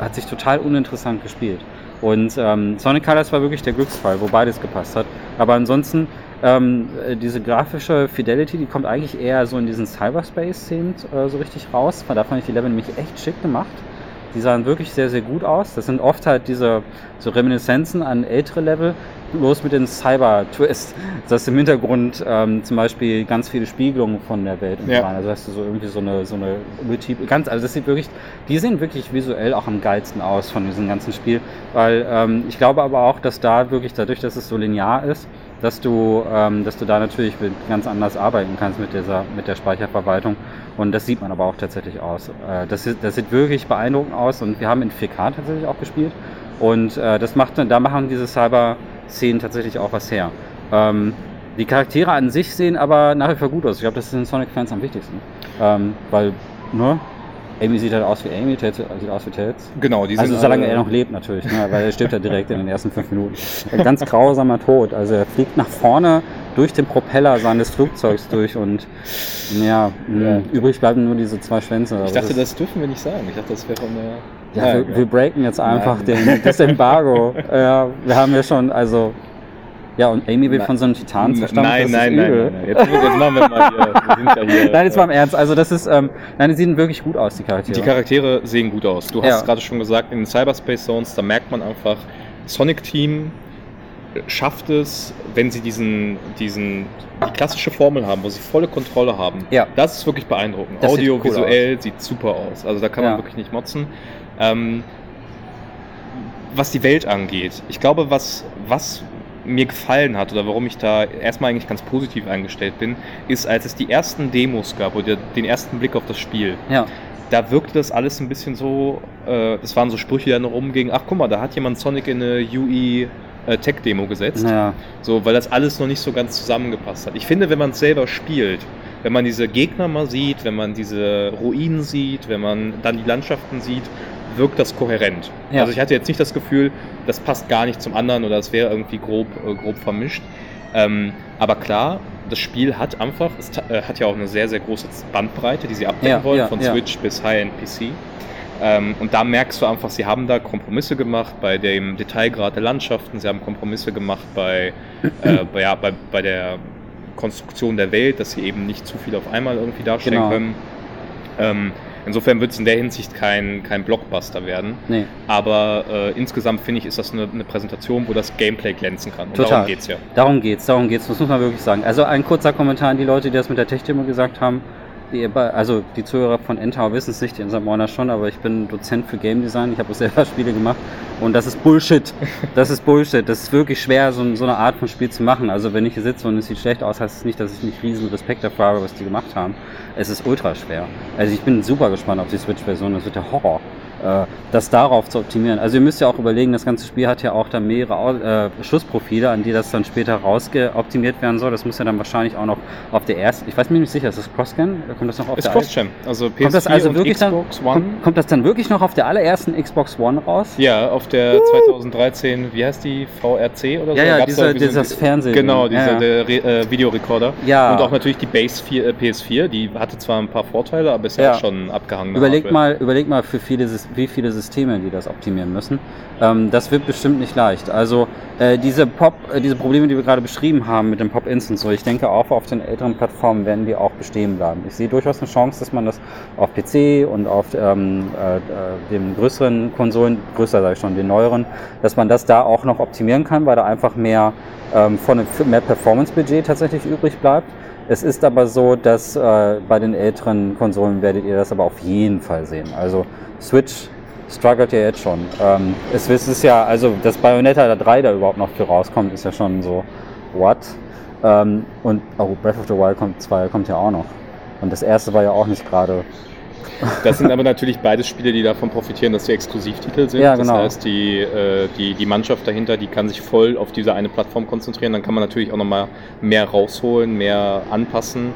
[SPEAKER 2] hat sich total uninteressant gespielt. Und ähm, Sonic Colors war wirklich der Glücksfall, wo beides gepasst hat. Aber ansonsten, ähm, diese grafische Fidelity, die kommt eigentlich eher so in diesen Cyberspace-Szenen äh, so richtig raus. Da fand ich die Level nämlich echt schick gemacht. Die sahen wirklich sehr, sehr gut aus. Das sind oft halt diese so Reminiszenzen an ältere Level, bloß mit den Cyber-Twist. Das heißt im Hintergrund ähm, zum Beispiel ganz viele Spiegelungen von der Welt. Ja. Also hast du so irgendwie so eine, so eine ganz, also das sieht wirklich, die sehen wirklich visuell auch am geilsten aus von diesem ganzen Spiel, weil ähm, ich glaube aber auch, dass da wirklich dadurch, dass es so linear ist, dass du, ähm, dass du da natürlich ganz anders arbeiten kannst mit dieser, mit der Speicherverwaltung. Und das sieht man aber auch tatsächlich aus. Äh, das, das sieht wirklich beeindruckend aus und wir haben in 4K tatsächlich auch gespielt. Und äh, das macht, da machen diese Cyber-Szenen tatsächlich auch was her. Ähm, die Charaktere an sich sehen aber nach wie vor gut aus. Ich glaube, das ist den Sonic-Fans am wichtigsten. Ähm, weil, ne? Amy sieht halt aus wie Amy, Tails sieht aus wie Tails.
[SPEAKER 1] Genau,
[SPEAKER 2] die Also solange er noch lebt natürlich, ne? weil er stirbt ja direkt in den ersten fünf Minuten. Ein ganz grausamer Tod. Also er fliegt nach vorne durch den Propeller seines Flugzeugs durch und ja, ja. übrig bleiben nur diese zwei Schwänze.
[SPEAKER 1] Ich dachte, das, das dürfen wir nicht sagen. Ich dachte, das wäre eine.
[SPEAKER 2] Ja, ja wir, wir, breaken jetzt einfach den, das Embargo. ja, wir haben ja schon, also ja, und Amy wird von so einem Titan
[SPEAKER 1] zerstampft. Nein, nein, nein, nein, nein, Jetzt, jetzt machen wir mal hier. Wir
[SPEAKER 2] ja hier nein, jetzt mal im Ernst. Also das ist, ähm, nein, die sehen wirklich gut aus, die Charaktere.
[SPEAKER 1] Die Charaktere sehen gut aus. Du hast ja. gerade schon gesagt, in den Cyberspace Zones, da merkt man einfach, Sonic Team schafft es, wenn sie diesen, diesen, die klassische Formel haben, wo sie volle Kontrolle haben. Ja. Das ist wirklich beeindruckend. Das Audio, sieht cool sieht super aus. Also da kann man ja. wirklich nicht motzen. Ähm, was die Welt angeht, ich glaube, was, was mir gefallen hat oder warum ich da erstmal eigentlich ganz positiv eingestellt bin, ist, als es die ersten Demos gab oder den ersten Blick auf das Spiel. Ja. Da wirkte das alles ein bisschen so, äh, das waren so Sprüche, die dann rumgingen, ach guck mal, da hat jemand Sonic in eine UE äh, Tech-Demo gesetzt. Ja. So, weil das alles noch nicht so ganz zusammengepasst hat. Ich finde, wenn man es selber spielt, wenn man diese Gegner mal sieht, wenn man diese Ruinen sieht, wenn man dann die Landschaften sieht, wirkt das kohärent. Ja. Also ich hatte jetzt nicht das Gefühl, das passt gar nicht zum anderen oder es wäre irgendwie grob, äh, grob vermischt. Ähm, aber klar, das Spiel hat einfach, es äh, hat ja auch eine sehr, sehr große Bandbreite, die sie abdecken ja, wollen, ja, von Switch bis High-End PC. Ähm, und da merkst du einfach, sie haben da Kompromisse gemacht bei dem Detailgrad der Landschaften, sie haben Kompromisse gemacht bei, äh, bei, ja, bei, bei der Konstruktion der Welt, dass sie eben nicht zu viel auf einmal irgendwie darstellen genau. können. Ähm, Insofern wird es in der Hinsicht kein, kein Blockbuster werden.
[SPEAKER 2] Nee.
[SPEAKER 1] Aber äh, insgesamt finde ich, ist das eine, eine, Präsentation, wo das Gameplay glänzen kann. Und
[SPEAKER 2] Total. darum geht es ja. Darum geht es, darum geht es, das muss man wirklich sagen. Also ein kurzer Kommentar an die Leute, die das mit der Tech-Demo gesagt haben also die Zuhörer von Endtower wissen es nicht, die in St. Moiner schon, aber ich bin Dozent für Game Design. Ich habe auch selber Spiele gemacht und das ist Bullshit. Das ist Bullshit. Das ist wirklich schwer, so, so eine Art von Spiel zu machen. Also wenn ich hier sitze und es sieht schlecht aus, heißt es nicht, dass ich nicht riesen Respekt dafür habe, was die gemacht haben. Es ist ultra schwer. Also ich bin super gespannt auf die Switch-Version. Das wird der Horror. Äh, das darauf zu optimieren. Also ihr müsst ja auch überlegen, das ganze Spiel hat ja auch dann mehrere äh, Schussprofile, an die das dann später rausgeoptimiert werden soll. Das muss ja dann wahrscheinlich auch noch auf der ersten, ich weiß mir nicht sicher, ist das Cross-Scan? Kommt das noch auf
[SPEAKER 1] ist
[SPEAKER 2] der
[SPEAKER 1] Cross-Scan, also
[SPEAKER 2] PS4 kommt das also und wirklich Xbox dann, One. Kommt, kommt, das dann wirklich noch auf der allerersten Xbox One raus?
[SPEAKER 1] Ja, auf der uh. 2013, wie heißt die, VRC oder so?
[SPEAKER 2] Ja, ja, diese, dieses Fernsehen.
[SPEAKER 1] Genau, dieser ja. der äh, Videorekorder.
[SPEAKER 2] Ja.
[SPEAKER 1] Und auch natürlich die Base 4, äh, PS4, die hatte zwar ein paar Vorteile, aber ist ja, ja. schon abgehangen.
[SPEAKER 2] Überleg mal, überleg mal, für viele, wie viele Systeme die das optimieren müssen. Ähm, das wird bestimmt nicht leicht. Also äh, diese Pop, äh, diese Probleme, die wir gerade beschrieben haben mit dem Pop-Instance, so ich denke auch auf den älteren Plattformen werden die auch bestehen bleiben. Ich sehe durchaus eine Chance, dass man das auf PC und auf ähm, äh, äh, den größeren Konsolen, größer sage ich schon, den neueren, dass man das da auch noch optimieren kann, weil da einfach mehr ähm, von mehr Performance-Budget tatsächlich übrig bleibt. Es ist aber so, dass äh, bei den älteren Konsolen werdet ihr das aber auf jeden Fall sehen. Also Switch struggelt ja jetzt schon. Ähm, es, ist ja, also dass Bayonetta 3 da überhaupt noch für rauskommt, ist ja schon so, what? Ähm, und oh, Breath of the Wild kommt 2 kommt ja auch noch. Und das erste war ja auch nicht gerade.
[SPEAKER 1] Das sind aber natürlich beides Spiele, die davon profitieren, dass sie Exklusivtitel sind.
[SPEAKER 2] Ja, genau.
[SPEAKER 1] Das heißt, die, äh, die, die Mannschaft dahinter, die kann sich voll auf diese eine Plattform konzentrieren. Dann kann man natürlich auch nochmal mehr rausholen, mehr anpassen.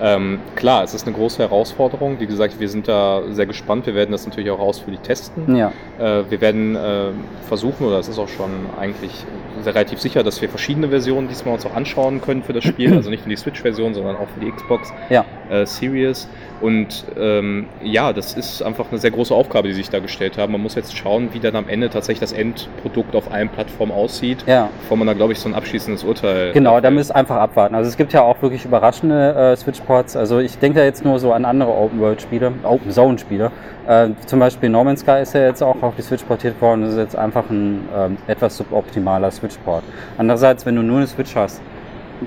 [SPEAKER 1] Ähm, klar, es ist eine große Herausforderung. Wie gesagt, wir sind da sehr gespannt. Wir werden das natürlich auch ausführlich testen.
[SPEAKER 2] Ja.
[SPEAKER 1] Äh, wir werden äh, versuchen, oder es ist auch schon eigentlich sehr relativ sicher, dass wir verschiedene Versionen diesmal uns auch anschauen können für das Spiel. also nicht nur die Switch-Version, sondern auch für die Xbox
[SPEAKER 2] ja.
[SPEAKER 1] äh, Series. Und ähm, ja, das ist einfach eine sehr große Aufgabe, die sich da gestellt haben. Man muss jetzt schauen, wie dann am Ende tatsächlich das Endprodukt auf allen Plattformen aussieht,
[SPEAKER 2] ja.
[SPEAKER 1] bevor man da, glaube ich, so ein abschließendes Urteil.
[SPEAKER 2] Genau, da müsst einfach abwarten. Also es gibt ja auch wirklich überraschende äh, Switch-Ports. Also ich denke da jetzt nur so an andere Open-World-Spiele, Open-Zone-Spiele. Äh, zum Beispiel No Man's Sky ist ja jetzt auch auf die Switch portiert worden. Das ist jetzt einfach ein ähm, etwas suboptimaler Switch-Port. Andererseits, wenn du nur eine Switch hast,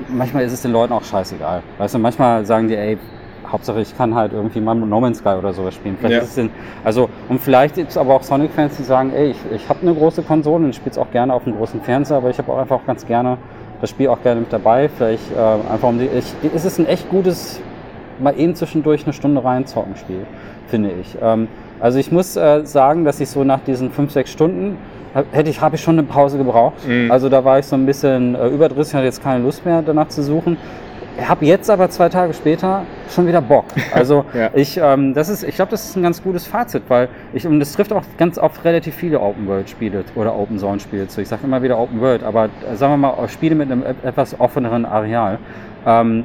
[SPEAKER 2] manchmal ist es den Leuten auch scheißegal. Weißt du, manchmal sagen die, ey, Hauptsache ich kann halt irgendwie mal No Man's Sky oder sowas spielen. Vielleicht ja. ist es denn, also, und vielleicht gibt es aber auch Sonic-Fans, die sagen, ey, ich, ich habe eine große Konsole und spiele es auch gerne auf einem großen Fernseher, aber ich habe auch einfach ganz gerne das Spiel auch gerne mit dabei. Vielleicht äh, einfach um die. Ich, ist es ein echt gutes, mal eben zwischendurch eine Stunde reinzocken Spiel, finde ich. Ähm, also ich muss äh, sagen, dass ich so nach diesen fünf, sechs Stunden hätte ich, habe ich schon eine Pause gebraucht. Mhm. Also da war ich so ein bisschen äh, überdrüssig, hatte jetzt keine Lust mehr danach zu suchen habe jetzt aber zwei Tage später schon wieder Bock. Also ja. ich, ähm, das ist, ich glaube, das ist ein ganz gutes Fazit, weil ich und das trifft auch ganz oft relativ viele Open World Spiele oder Open Zone Spiele zu. Ich sage immer wieder Open World, aber äh, sagen wir mal Spiele mit einem etwas offeneren Areal. Ähm,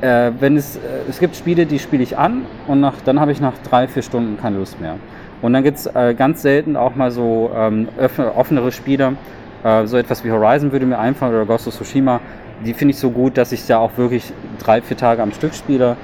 [SPEAKER 2] äh, wenn es, äh, es gibt Spiele, die spiele ich an und nach, dann habe ich nach drei, vier Stunden keine Lust mehr. Und dann gibt es äh, ganz selten auch mal so ähm, offenere Spiele, äh, so etwas wie Horizon würde mir einfallen oder Ghost of Tsushima, die finde ich so gut, dass ich da auch wirklich drei, vier Tage am Stück spiele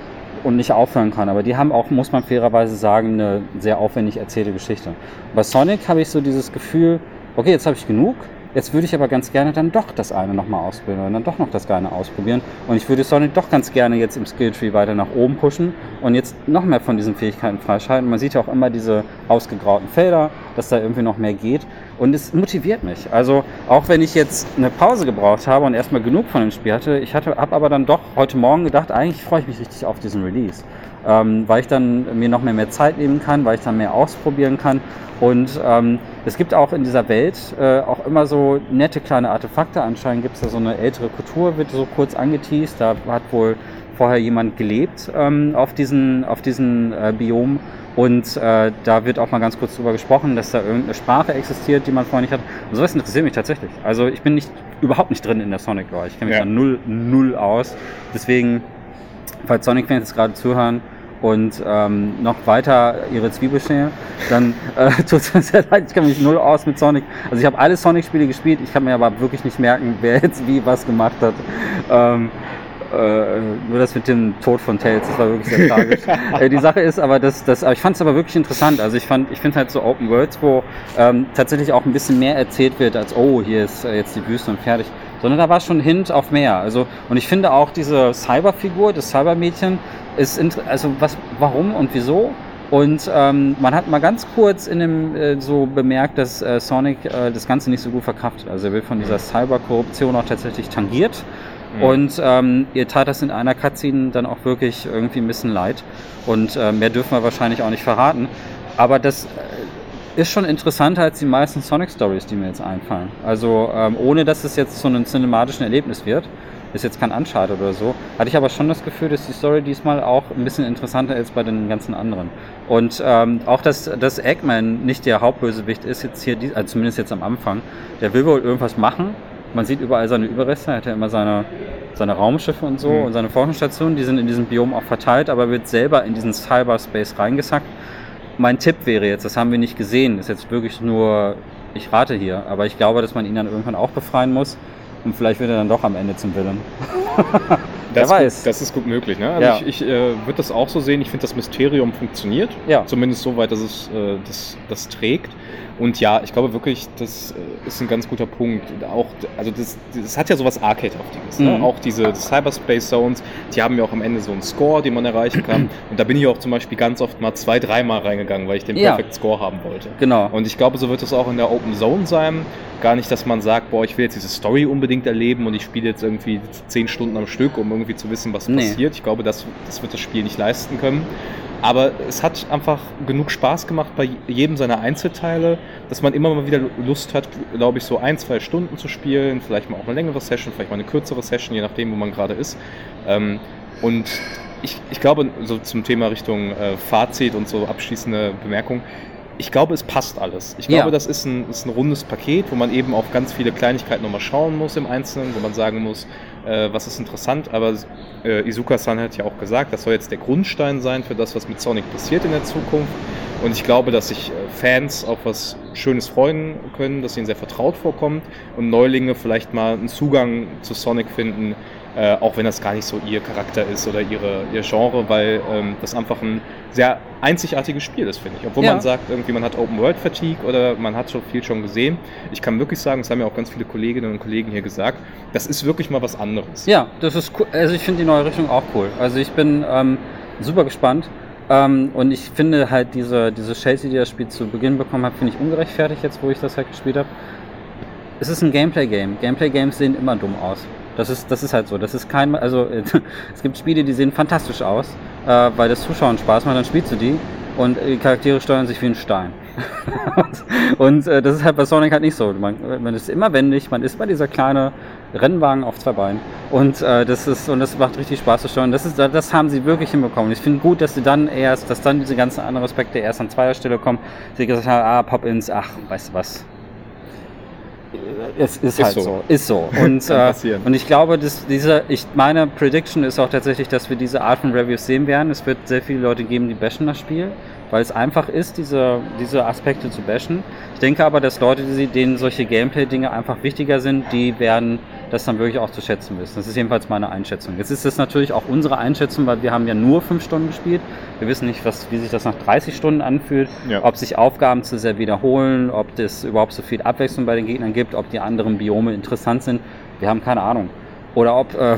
[SPEAKER 2] und nicht aufhören kann. Aber die haben auch, muss man fairerweise sagen, eine sehr aufwendig erzählte Geschichte. Bei Sonic habe ich so dieses Gefühl, okay, jetzt habe ich genug, Jetzt würde ich aber ganz gerne dann doch das eine nochmal ausprobieren und dann doch noch das eine ausprobieren. Und ich würde Sonic doch ganz gerne jetzt im Skilltree weiter nach oben pushen und jetzt noch mehr von diesen Fähigkeiten freischalten. Man sieht ja auch immer diese ausgegrauten Felder, dass da irgendwie noch mehr geht. Und es motiviert mich. Also auch wenn ich jetzt eine Pause gebraucht habe und erstmal genug von dem Spiel hatte, ich hatte, habe aber dann doch heute Morgen gedacht, eigentlich freue ich mich richtig auf diesen Release ähm, weil ich dann mir noch mehr, mehr Zeit nehmen kann, weil ich dann mehr ausprobieren kann. Und ähm, es gibt auch in dieser Welt äh, auch immer so nette kleine Artefakte. Anscheinend gibt es da so eine ältere Kultur, wird so kurz angeteased. Da hat wohl vorher jemand gelebt ähm, auf diesen, auf diesen äh, Biom. Und äh, da wird auch mal ganz kurz drüber gesprochen, dass da irgendeine Sprache existiert, die man vorher nicht hat. Und sowas interessiert mich tatsächlich. Also ich bin nicht überhaupt nicht drin in der Sonic-Lore. Ich kenne mich ja. da null, null aus. Deswegen falls Sonic-Fans jetzt gerade zuhören und ähm, noch weiter ihre Zwiebel schälen, dann äh, tut es mir sehr leid, ich kenne mich null aus mit Sonic. Also ich habe alle Sonic-Spiele gespielt, ich kann mir aber wirklich nicht merken, wer jetzt wie was gemacht hat. Ähm, äh, nur das mit dem Tod von Tails, das war wirklich sehr tragisch. äh, die Sache ist aber, dass, dass ich fand es aber wirklich interessant. Also ich fand, ich finde halt so Open Worlds, wo ähm, tatsächlich auch ein bisschen mehr erzählt wird als, oh, hier ist äh, jetzt die Wüste und fertig. Sondern da war schon Hint auf mehr. Also, und ich finde auch diese Cyberfigur, das Cybermädchen, ist, also was, warum und wieso? Und ähm, man hat mal ganz kurz in dem äh, so bemerkt, dass äh, Sonic äh, das Ganze nicht so gut verkraftet. Also er wird von dieser Cyberkorruption auch tatsächlich tangiert. Mhm. Und ähm, ihr tat das in einer Cutscene dann auch wirklich irgendwie ein bisschen leid. Und äh, mehr dürfen wir wahrscheinlich auch nicht verraten. Aber das äh, ist schon interessanter als die meisten Sonic Stories, die mir jetzt einfallen. Also ähm, ohne dass es jetzt zu einem cinematischen Erlebnis wird ist jetzt kein Uncharted oder so, hatte ich aber schon das Gefühl, dass die Story diesmal auch ein bisschen interessanter ist bei den ganzen anderen. Und ähm, auch, dass, dass Eggman nicht der Hauptbösewicht ist, jetzt hier, also zumindest jetzt am Anfang, der will wohl irgendwas machen. Man sieht überall seine Überreste, er hat ja immer seine, seine Raumschiffe und so mhm. und seine Forschungsstationen, die sind in diesem Biom auch verteilt, aber wird selber in diesen Cyberspace reingesackt. Mein Tipp wäre jetzt, das haben wir nicht gesehen, ist jetzt wirklich nur, ich rate hier, aber ich glaube, dass man ihn dann irgendwann auch befreien muss und vielleicht wird er dann doch am Ende zum Villain.
[SPEAKER 1] Wer weiß. Gut, das ist gut möglich. Ne? Also ja. ich, ich äh, würde das auch so sehen. Ich finde, das Mysterium funktioniert. Ja. Zumindest so weit, dass es äh, das, das trägt. Und ja, ich glaube wirklich, das äh, ist ein ganz guter Punkt. Auch, also das, das hat ja sowas Arcade-haftiges. Ne? Mhm. Auch diese Cyberspace Zones, die haben ja auch am Ende so einen Score, den man erreichen kann. Und da bin ich auch zum Beispiel ganz oft mal zwei, dreimal reingegangen, weil ich den ja. Perfect Score haben wollte.
[SPEAKER 2] Genau.
[SPEAKER 1] Und ich glaube, so wird es auch in der Open Zone sein. Gar nicht, dass man sagt, boah, ich will jetzt diese Story unbedingt erleben und ich spiele jetzt irgendwie zehn Stunden am Stück, um irgendwie zu wissen, was nee. passiert. Ich glaube, das, das wird das Spiel nicht leisten können. Aber es hat einfach genug Spaß gemacht bei jedem seiner Einzelteile, dass man immer mal wieder Lust hat, glaube ich, so ein, zwei Stunden zu spielen, vielleicht mal auch eine längere Session, vielleicht mal eine kürzere Session, je nachdem, wo man gerade ist. Ähm, und ich, ich glaube, so zum Thema Richtung äh, Fazit und so abschließende Bemerkung, ich glaube, es passt alles. Ich glaube, ja. das ist ein, ist ein rundes Paket, wo man eben auf ganz viele Kleinigkeiten nochmal schauen muss im Einzelnen, wo man sagen muss, äh, was ist interessant. Aber äh, Izuka-san hat ja auch gesagt, das soll jetzt der Grundstein sein für das, was mit Sonic passiert in der Zukunft. Und ich glaube, dass sich äh, Fans auf was Schönes freuen können, dass ihnen sehr vertraut vorkommt und Neulinge vielleicht mal einen Zugang zu Sonic finden, äh, auch wenn das gar nicht so ihr Charakter ist oder ihre, ihr Genre, weil ähm, das einfach ein sehr einzigartiges Spiel ist, finde ich. Obwohl ja. man sagt, irgendwie man hat Open World Fatigue oder man hat schon viel schon gesehen. Ich kann wirklich sagen, das haben ja auch ganz viele Kolleginnen und Kollegen hier gesagt, das ist wirklich mal was anderes.
[SPEAKER 2] Ja, das ist cool. Also ich finde die neue Richtung auch cool. Also ich bin ähm, super gespannt. Ähm, und ich finde halt diese, diese Chelsea, die das Spiel zu Beginn bekommen hat, finde ich ungerechtfertigt jetzt, wo ich das halt gespielt habe. Es ist ein Gameplay-Game. Gameplay-Games sehen immer dumm aus. Das ist, das ist halt so. Das ist kein, also es gibt Spiele, die sehen fantastisch aus, äh, weil das Zuschauen Spaß macht, dann spielst du die und die Charaktere steuern sich wie ein Stein. und äh, das ist halt bei Sonic halt nicht so. Man, man ist immer wendig, man ist bei dieser kleine Rennwagen auf zwei Beinen und äh, das ist und das macht richtig Spaß zu steuern. Das ist, das haben sie wirklich hinbekommen. Ich finde gut, dass sie dann erst, dass dann diese ganzen anderen Aspekte erst an zweier Stelle kommen. Sie gesagt haben, ah, Pop-ins, ach, weißt du was, es ist, ist halt so. so. Ist so. Und, äh, und ich glaube, dass diese, ich, meine Prediction ist auch tatsächlich, dass wir diese Art von Reviews sehen werden. Es wird sehr viele Leute geben, die bashen das Spiel, weil es einfach ist, diese, diese Aspekte zu bashen. Ich denke aber, dass Leute, denen solche Gameplay-Dinge einfach wichtiger sind, die werden das dann wirklich auch zu schätzen wissen. Das ist jedenfalls meine Einschätzung. Jetzt ist es natürlich auch unsere Einschätzung, weil wir haben ja nur fünf Stunden gespielt. Wir wissen nicht, was, wie sich das nach 30 Stunden anfühlt, ja. ob sich Aufgaben zu sehr wiederholen, ob es überhaupt so viel Abwechslung bei den Gegnern gibt, ob die anderen Biome interessant sind. Wir haben keine Ahnung. Oder ob äh,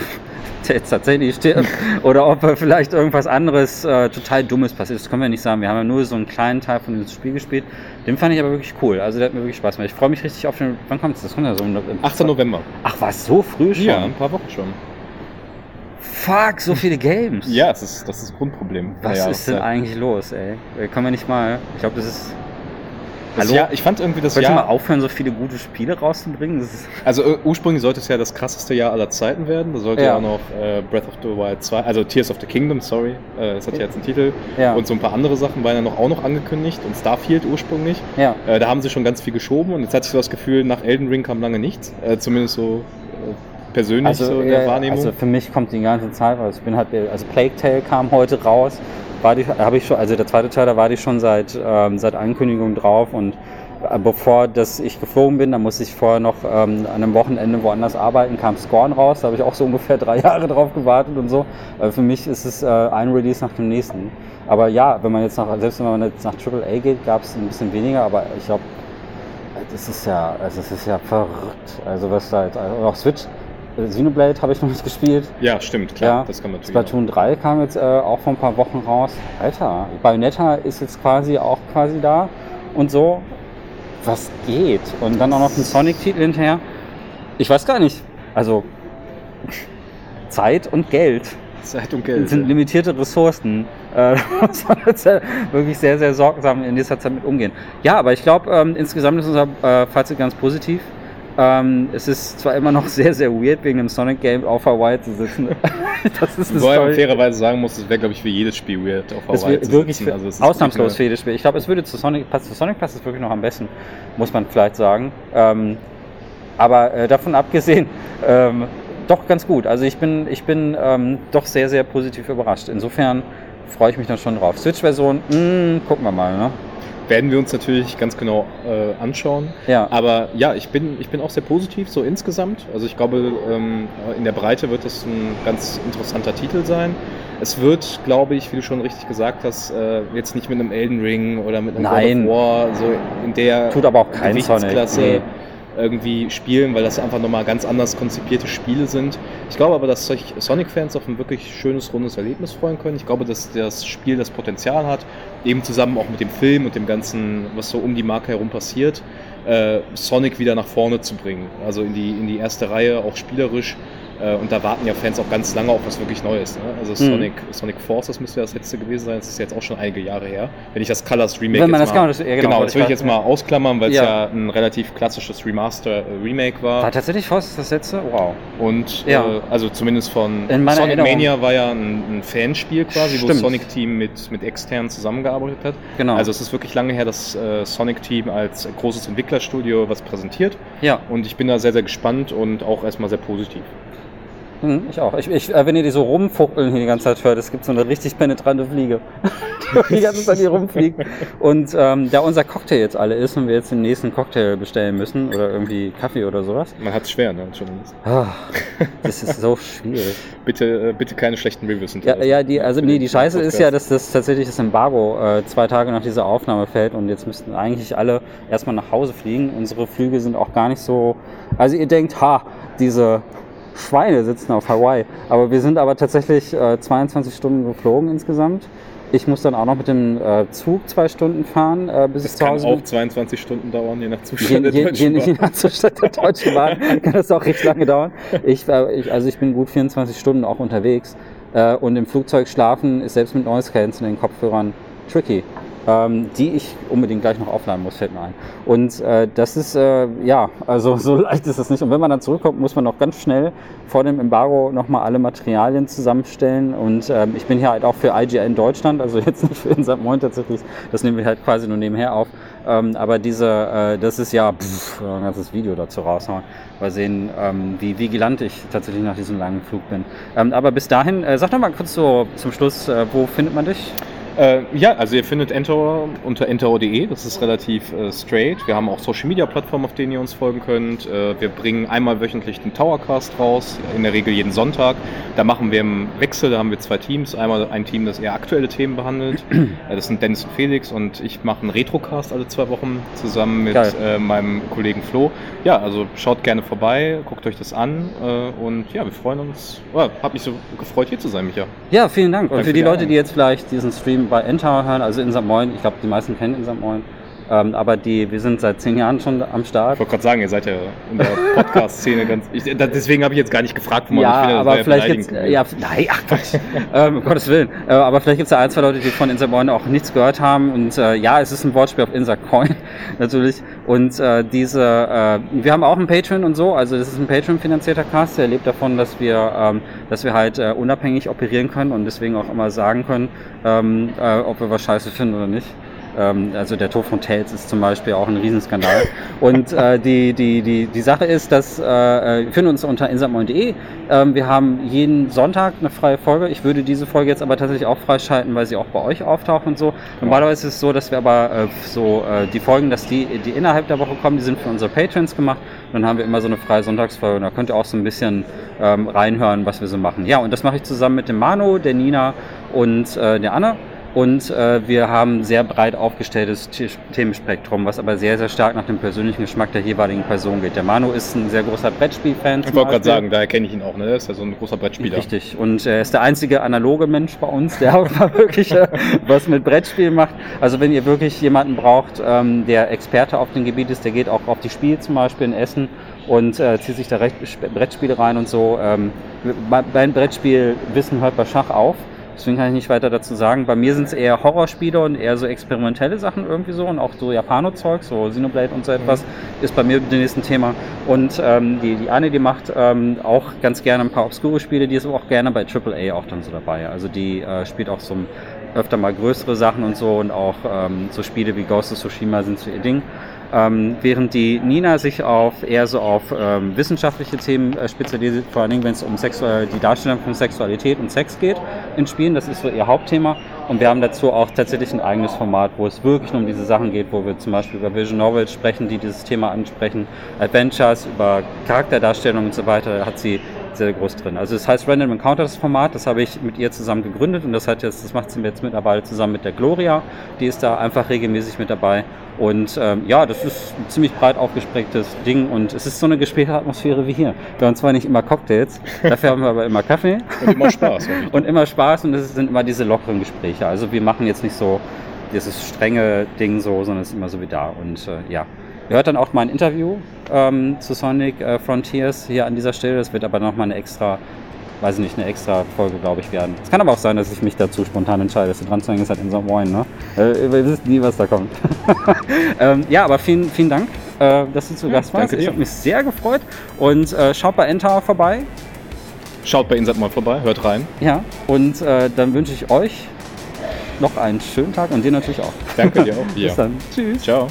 [SPEAKER 2] jetzt tatsächlich stirbt oder ob äh, vielleicht irgendwas anderes äh, total Dummes passiert. Das können wir nicht sagen. Wir haben ja nur so einen kleinen Teil von diesem Spiel gespielt. Den fand ich aber wirklich cool. Also der hat mir wirklich Spaß gemacht. Ich freue mich richtig auf den. Wann kommt es? Das kommt ja so im
[SPEAKER 1] 8. November.
[SPEAKER 2] Ach, war es so früh schon?
[SPEAKER 1] Ja, ein paar Wochen schon.
[SPEAKER 2] Fuck, so viele Games.
[SPEAKER 1] ja, das ist das, ist das Grundproblem.
[SPEAKER 2] Was ist denn eigentlich los, ey? Können wir nicht mal. Ich glaube, das ist
[SPEAKER 1] Hallo? Ja, ich fand irgendwie das
[SPEAKER 2] Jahr... mal aufhören, so viele gute Spiele rauszubringen?
[SPEAKER 1] also uh, ursprünglich sollte es ja das krasseste Jahr aller Zeiten werden. Da sollte ja, auch noch äh, Breath of the Wild 2, also Tears of the Kingdom, sorry, äh, das hat ja jetzt einen Titel. Ja. Und so ein paar andere Sachen waren ja noch, auch noch angekündigt und Starfield ursprünglich. Ja. Äh, da haben sie schon ganz viel geschoben und jetzt hatte ich so das Gefühl, nach Elden Ring kam lange nichts. Äh, zumindest so äh, persönlich
[SPEAKER 2] also,
[SPEAKER 1] so
[SPEAKER 2] in der Wahrnehmung. Also für mich kommt die ganze Zeit, weil ich bin halt, also Plague Tale kam heute raus, war die, habe ich schon, also der zweite Teil, da war die schon seit, ähm, seit Ankündigung drauf und äh, bevor das ich geflogen bin, da musste ich vorher noch ähm, an einem Wochenende woanders arbeiten, kam Scorn raus, da habe ich auch so ungefähr drei Jahre drauf gewartet und so. Weil für mich ist es äh, ein Release nach dem nächsten. Aber ja, wenn man jetzt nach, selbst wenn man jetzt nach AAA geht, gab es ein bisschen weniger, aber ich glaube, das ist ja, also es ist ja verrückt. Also was da jetzt, also auch Switch, äh, Xenoblade habe ich noch nicht gespielt.
[SPEAKER 1] Ja, stimmt, klar,
[SPEAKER 2] Ja,
[SPEAKER 1] das kann man.
[SPEAKER 2] Splatoon 3 kam jetzt äh, auch vor ein paar Wochen raus. Alter, Bayonetta ist jetzt quasi auch quasi da und so. Was geht? Und dann auch noch ein Sonic-Titel hinterher. Ich weiß gar nicht. Also Zeit und Geld
[SPEAKER 1] Zeit und
[SPEAKER 2] sind limitierte Ressourcen. Äh, da muss man jetzt äh, wirklich sehr, sehr sorgsam in dieser Zeit mit umgehen. Ja, aber ich glaube, ähm, insgesamt ist unser äh, Fazit ganz positiv. Ähm, es ist zwar immer noch sehr, sehr weird, wegen dem Sonic-Game auf Hawaii zu sitzen. das ist
[SPEAKER 1] Wobei man fairerweise sagen muss, es wäre, glaube ich, für jedes Spiel weird auf Hawaii zu
[SPEAKER 2] wirklich
[SPEAKER 1] sitzen. Also
[SPEAKER 2] ausnahmslos für jedes Spiel. Ich glaube, es würde zu Sonic, passt zu Sonic passt es wirklich noch am besten, muss man vielleicht sagen. Ähm, aber äh, davon abgesehen, ähm, doch ganz gut. Also ich bin, ich bin ähm, doch sehr, sehr positiv überrascht. Insofern freue ich mich dann schon drauf. Switch-Version, mh, gucken wir mal. Ne?
[SPEAKER 1] Werden wir uns natürlich ganz genau äh, anschauen.
[SPEAKER 2] Ja,
[SPEAKER 1] Aber ja, ich bin, ich bin auch sehr positiv, so insgesamt. Also ich glaube, ähm, in der Breite wird es ein ganz interessanter Titel sein. Es wird, glaube ich, wie du schon richtig gesagt hast, äh, jetzt nicht mit einem Elden Ring oder mit einem
[SPEAKER 2] Nein.
[SPEAKER 1] God of War so in der
[SPEAKER 2] tut aber auch kein Sonic. Nee.
[SPEAKER 1] Irgendwie spielen, weil das einfach nochmal ganz anders konzipierte Spiele sind. Ich glaube aber, dass sich Sonic-Fans auf ein wirklich schönes, rundes Erlebnis freuen können. Ich glaube, dass das Spiel das Potenzial hat, eben zusammen auch mit dem Film und dem Ganzen, was so um die Marke herum passiert, äh, Sonic wieder nach vorne zu bringen. Also in die, in die erste Reihe, auch spielerisch. Äh, und da warten ja Fans auch ganz lange auf was wirklich Neues. Ne? Also
[SPEAKER 2] Mhm.
[SPEAKER 1] Sonic, Sonic Force, das müsste ja das letzte gewesen sein. Das ist jetzt auch schon einige Jahre her. Wenn ich das Colors Remake
[SPEAKER 2] Wenn man
[SPEAKER 1] jetzt
[SPEAKER 2] das
[SPEAKER 1] mal,
[SPEAKER 2] kann, das, ja,
[SPEAKER 1] Genau,
[SPEAKER 2] genau,
[SPEAKER 1] das würde ich jetzt mal ausklammern, weil es
[SPEAKER 2] Ja.
[SPEAKER 1] ja. ein relativ klassisches Remaster-Remake war.
[SPEAKER 2] War tatsächlich Force das letzte? Wow.
[SPEAKER 1] Und
[SPEAKER 2] Ja.
[SPEAKER 1] äh, also zumindest von Sonic
[SPEAKER 2] Erinnerung.
[SPEAKER 1] Mania war ja ein, ein Fanspiel quasi, wo
[SPEAKER 2] Stimmt.
[SPEAKER 1] das Sonic Team mit, mit externen zusammengearbeitet hat.
[SPEAKER 2] Genau.
[SPEAKER 1] Also es ist wirklich lange her, dass äh, Sonic Team als großes Entwicklerstudio was präsentiert.
[SPEAKER 2] ja.
[SPEAKER 1] Und ich bin da sehr, sehr gespannt und auch erstmal sehr positiv.
[SPEAKER 2] Hm, ich auch. Ich, ich, äh, wenn ihr die so rumfuchteln hier die ganze Zeit hört, es gibt so eine richtig penetrante Fliege, die ganze Zeit hier rumfliegt. Und ähm, da unser Cocktail jetzt alle ist und wir jetzt den nächsten Cocktail bestellen müssen oder irgendwie Kaffee oder sowas,
[SPEAKER 1] Man hat es schwer, ne?
[SPEAKER 2] ah, das ist so schwierig.
[SPEAKER 1] Bitte, äh, bitte keine schlechten Reviews
[SPEAKER 2] Ja,
[SPEAKER 1] hinterlassen.
[SPEAKER 2] ja, die, also nee, die Scheiße ist ja, dass das tatsächlich das Embargo äh, zwei Tage nach dieser Aufnahme fällt und jetzt müssten eigentlich alle erstmal nach Hause fliegen. Unsere Flüge sind auch gar nicht so. Also ihr denkt, ha, diese Schweine sitzen auf Hawaii. Aber wir sind aber tatsächlich äh, 22 Stunden geflogen insgesamt. Ich muss dann auch noch mit dem äh, Zug zwei Stunden fahren, äh, bis
[SPEAKER 1] Das
[SPEAKER 2] ich zu
[SPEAKER 1] kann
[SPEAKER 2] Hause
[SPEAKER 1] auch
[SPEAKER 2] bin.
[SPEAKER 1] 22 Stunden dauern, je nach
[SPEAKER 2] Je,
[SPEAKER 1] Zustand der
[SPEAKER 2] je, je,
[SPEAKER 1] Deutschen
[SPEAKER 2] je
[SPEAKER 1] Bahn.
[SPEAKER 2] nach Zustand der Deutschen Bahn kann das auch recht lange dauern. Ich, äh, ich, also ich bin gut 24 Stunden auch unterwegs äh, und im Flugzeug schlafen ist selbst mit Noise Cancelling Kopfhörern tricky, ähm, die ich unbedingt gleich noch aufladen muss, fällt mir ein. Und äh, das ist, äh, ja, also so leicht ist es nicht. Und wenn man dann zurückkommt, muss man noch ganz schnell vor dem Embargo nochmal alle Materialien zusammenstellen. Und ähm, ich bin hier halt auch für IGN Deutschland, also jetzt nicht für in St. Moin tatsächlich, das nehmen wir halt quasi nur nebenher auf. Ähm, aber diese, äh, das ist ja pff, ein ganzes Video dazu raushauen. Mal sehen, ähm, wie vigilant ich tatsächlich nach diesem langen Flug bin. Ähm, aber bis dahin, äh, sag doch mal kurz so zum Schluss, äh, wo findet man dich?
[SPEAKER 1] Äh, ja, also ihr findet Enter unter enter.de, das ist relativ äh, straight. Wir haben auch Social Media Plattformen, auf denen ihr uns folgen könnt. Äh, wir bringen einmal wöchentlich den Towercast raus, in der Regel jeden Sonntag. Da machen wir im Wechsel, da haben wir zwei Teams. Einmal ein Team, das eher aktuelle Themen behandelt. Äh, das sind Dennis und Felix und ich mache einen Retrocast alle zwei Wochen zusammen mit äh, meinem Kollegen Flo. Ja, also schaut gerne vorbei, guckt euch das an äh, und ja, wir freuen uns. Oh, hab mich so gefreut, hier zu sein, Micha.
[SPEAKER 2] Ja, vielen Dank. Und
[SPEAKER 1] Danke
[SPEAKER 2] für die Leute, die jetzt vielleicht diesen Stream bei Enter hören, also in St. Moin, ich glaube, die meisten kennen in St. Moin, ähm, aber die, wir sind seit zehn Jahren schon am Start.
[SPEAKER 1] Ich wollte gerade sagen, ihr seid ja in der Podcast-Szene ganz. Ich, da- deswegen habe ich jetzt gar nicht gefragt, wo man
[SPEAKER 2] Ja,
[SPEAKER 1] findet,
[SPEAKER 2] aber vielleicht gibt's, ja, nein, ach Gott, ähm, um Gottes Willen. Äh, aber vielleicht gibt es ja ein, zwei Leute, die von Insa Moin auch nichts gehört haben. Und äh, ja, es ist ein Wortspiel auf Insa Coin, natürlich. Und äh, diese, äh, wir haben auch einen Patreon und so. Also das ist ein Patreon-finanzierter Cast, der lebt davon, dass wir, ähm, dass wir halt äh, unabhängig operieren können und deswegen auch immer sagen können, ähm, äh, ob wir was scheiße finden oder nicht. Ähm, also der Tod von Tales ist zum Beispiel auch ein Riesenskandal. Und äh, die, die, die, die Sache ist, dass äh, äh wir finden uns unter insammoin.de. Ähm, wir haben jeden Sonntag eine freie Folge. Ich würde diese Folge jetzt aber tatsächlich auch freischalten, weil sie auch bei euch auftaucht und so. Normalerweise ist es so, dass wir aber äh, so äh, die Folgen, dass die, die innerhalb der Woche kommen, die sind für unsere Patrons gemacht. dann haben wir immer so eine freie Sonntagsfolge. Und da könnt ihr auch so ein bisschen ähm, reinhören, was wir so machen. Ja, und das mache ich zusammen mit dem Manu, der Nina und äh, der Anna. Und äh, wir haben sehr breit aufgestelltes Themenspektrum, was aber sehr, sehr stark nach dem persönlichen Geschmack der jeweiligen Person geht. Der Manu ist ein sehr großer Brettspiel-Fan.
[SPEAKER 1] Ich wollte gerade sagen, daher kenne ich ihn auch, ne? Er ist ja so ein großer Brettspieler.
[SPEAKER 2] Richtig. Und er ist der einzige analoge Mensch bei uns, der auch mal wirklich äh, was mit Brettspielen macht. Also wenn ihr wirklich jemanden braucht, ähm, der Experte auf dem Gebiet ist, der geht auch auf die Spiele zum Beispiel in Essen und äh, zieht sich da Brettspiele rein und so. Ähm, beim Brettspiel Wissen hört bei Schach auf. Deswegen kann ich nicht weiter dazu sagen. Bei mir sind es eher Horrorspiele und eher so experimentelle Sachen irgendwie so und auch so Japano-Zeug, so Xenoblade und so etwas, mhm. ist bei mir das nächste Thema. Und ähm, die, die Anne, die macht ähm, auch ganz gerne ein paar obskure Spiele, die ist auch gerne bei AAA auch dann so dabei. Also die äh, spielt auch so öfter mal größere Sachen und so und auch ähm, so Spiele wie Ghost of Tsushima sind so ihr Ding. Ähm, während die Nina sich auf eher so auf ähm, wissenschaftliche Themen äh, spezialisiert, vor allen Dingen, wenn es um Sexual die Darstellung von Sexualität und Sex geht in Spielen, das ist so ihr Hauptthema. Und wir haben dazu auch tatsächlich ein eigenes Format, wo es wirklich um diese Sachen geht, wo wir zum Beispiel über Vision Novels sprechen, die dieses Thema ansprechen, Adventures, über Charakterdarstellung und so weiter, hat sie sehr groß drin. Also es das heißt Random Encounter, das Format, das habe ich mit ihr zusammen gegründet und das hat jetzt, das macht sie jetzt mittlerweile zusammen mit der Gloria, die ist da einfach regelmäßig mit dabei. Und ähm, ja, das ist ein ziemlich breit aufgesprägtes Ding und es ist so eine gespräche Atmosphäre wie hier. Wir haben zwar nicht immer Cocktails, dafür haben wir aber immer Kaffee.
[SPEAKER 1] Und immer Spaß.
[SPEAKER 2] und immer Spaß und es sind immer diese lockeren Gespräche. Also wir machen jetzt nicht so dieses strenge Ding so, sondern es ist immer so wie da. Und äh, ja, Ihr hört dann auch mein Interview ähm, zu Sonic äh, Frontiers hier an dieser Stelle. Das wird aber nochmal eine extra, weiß ich nicht, eine extra Folge, glaube ich, werden. Es kann aber auch sein, dass ich mich dazu spontan entscheide, dass ihr dran zu hängen ist halt in so Moin, ne? Äh, wisst nie, was da kommt. ähm, ja, aber vielen, vielen Dank, äh, dass du zu ja, Gast warst. Ich habe mich sehr gefreut und äh, schaut bei Endtower vorbei.
[SPEAKER 1] Schaut bei Insat mal vorbei, hört rein.
[SPEAKER 2] Ja, und äh, dann wünsche ich euch noch einen schönen Tag und dir natürlich auch.
[SPEAKER 1] Danke dir auch.
[SPEAKER 2] Bis dann.
[SPEAKER 1] Tschüss. Ciao.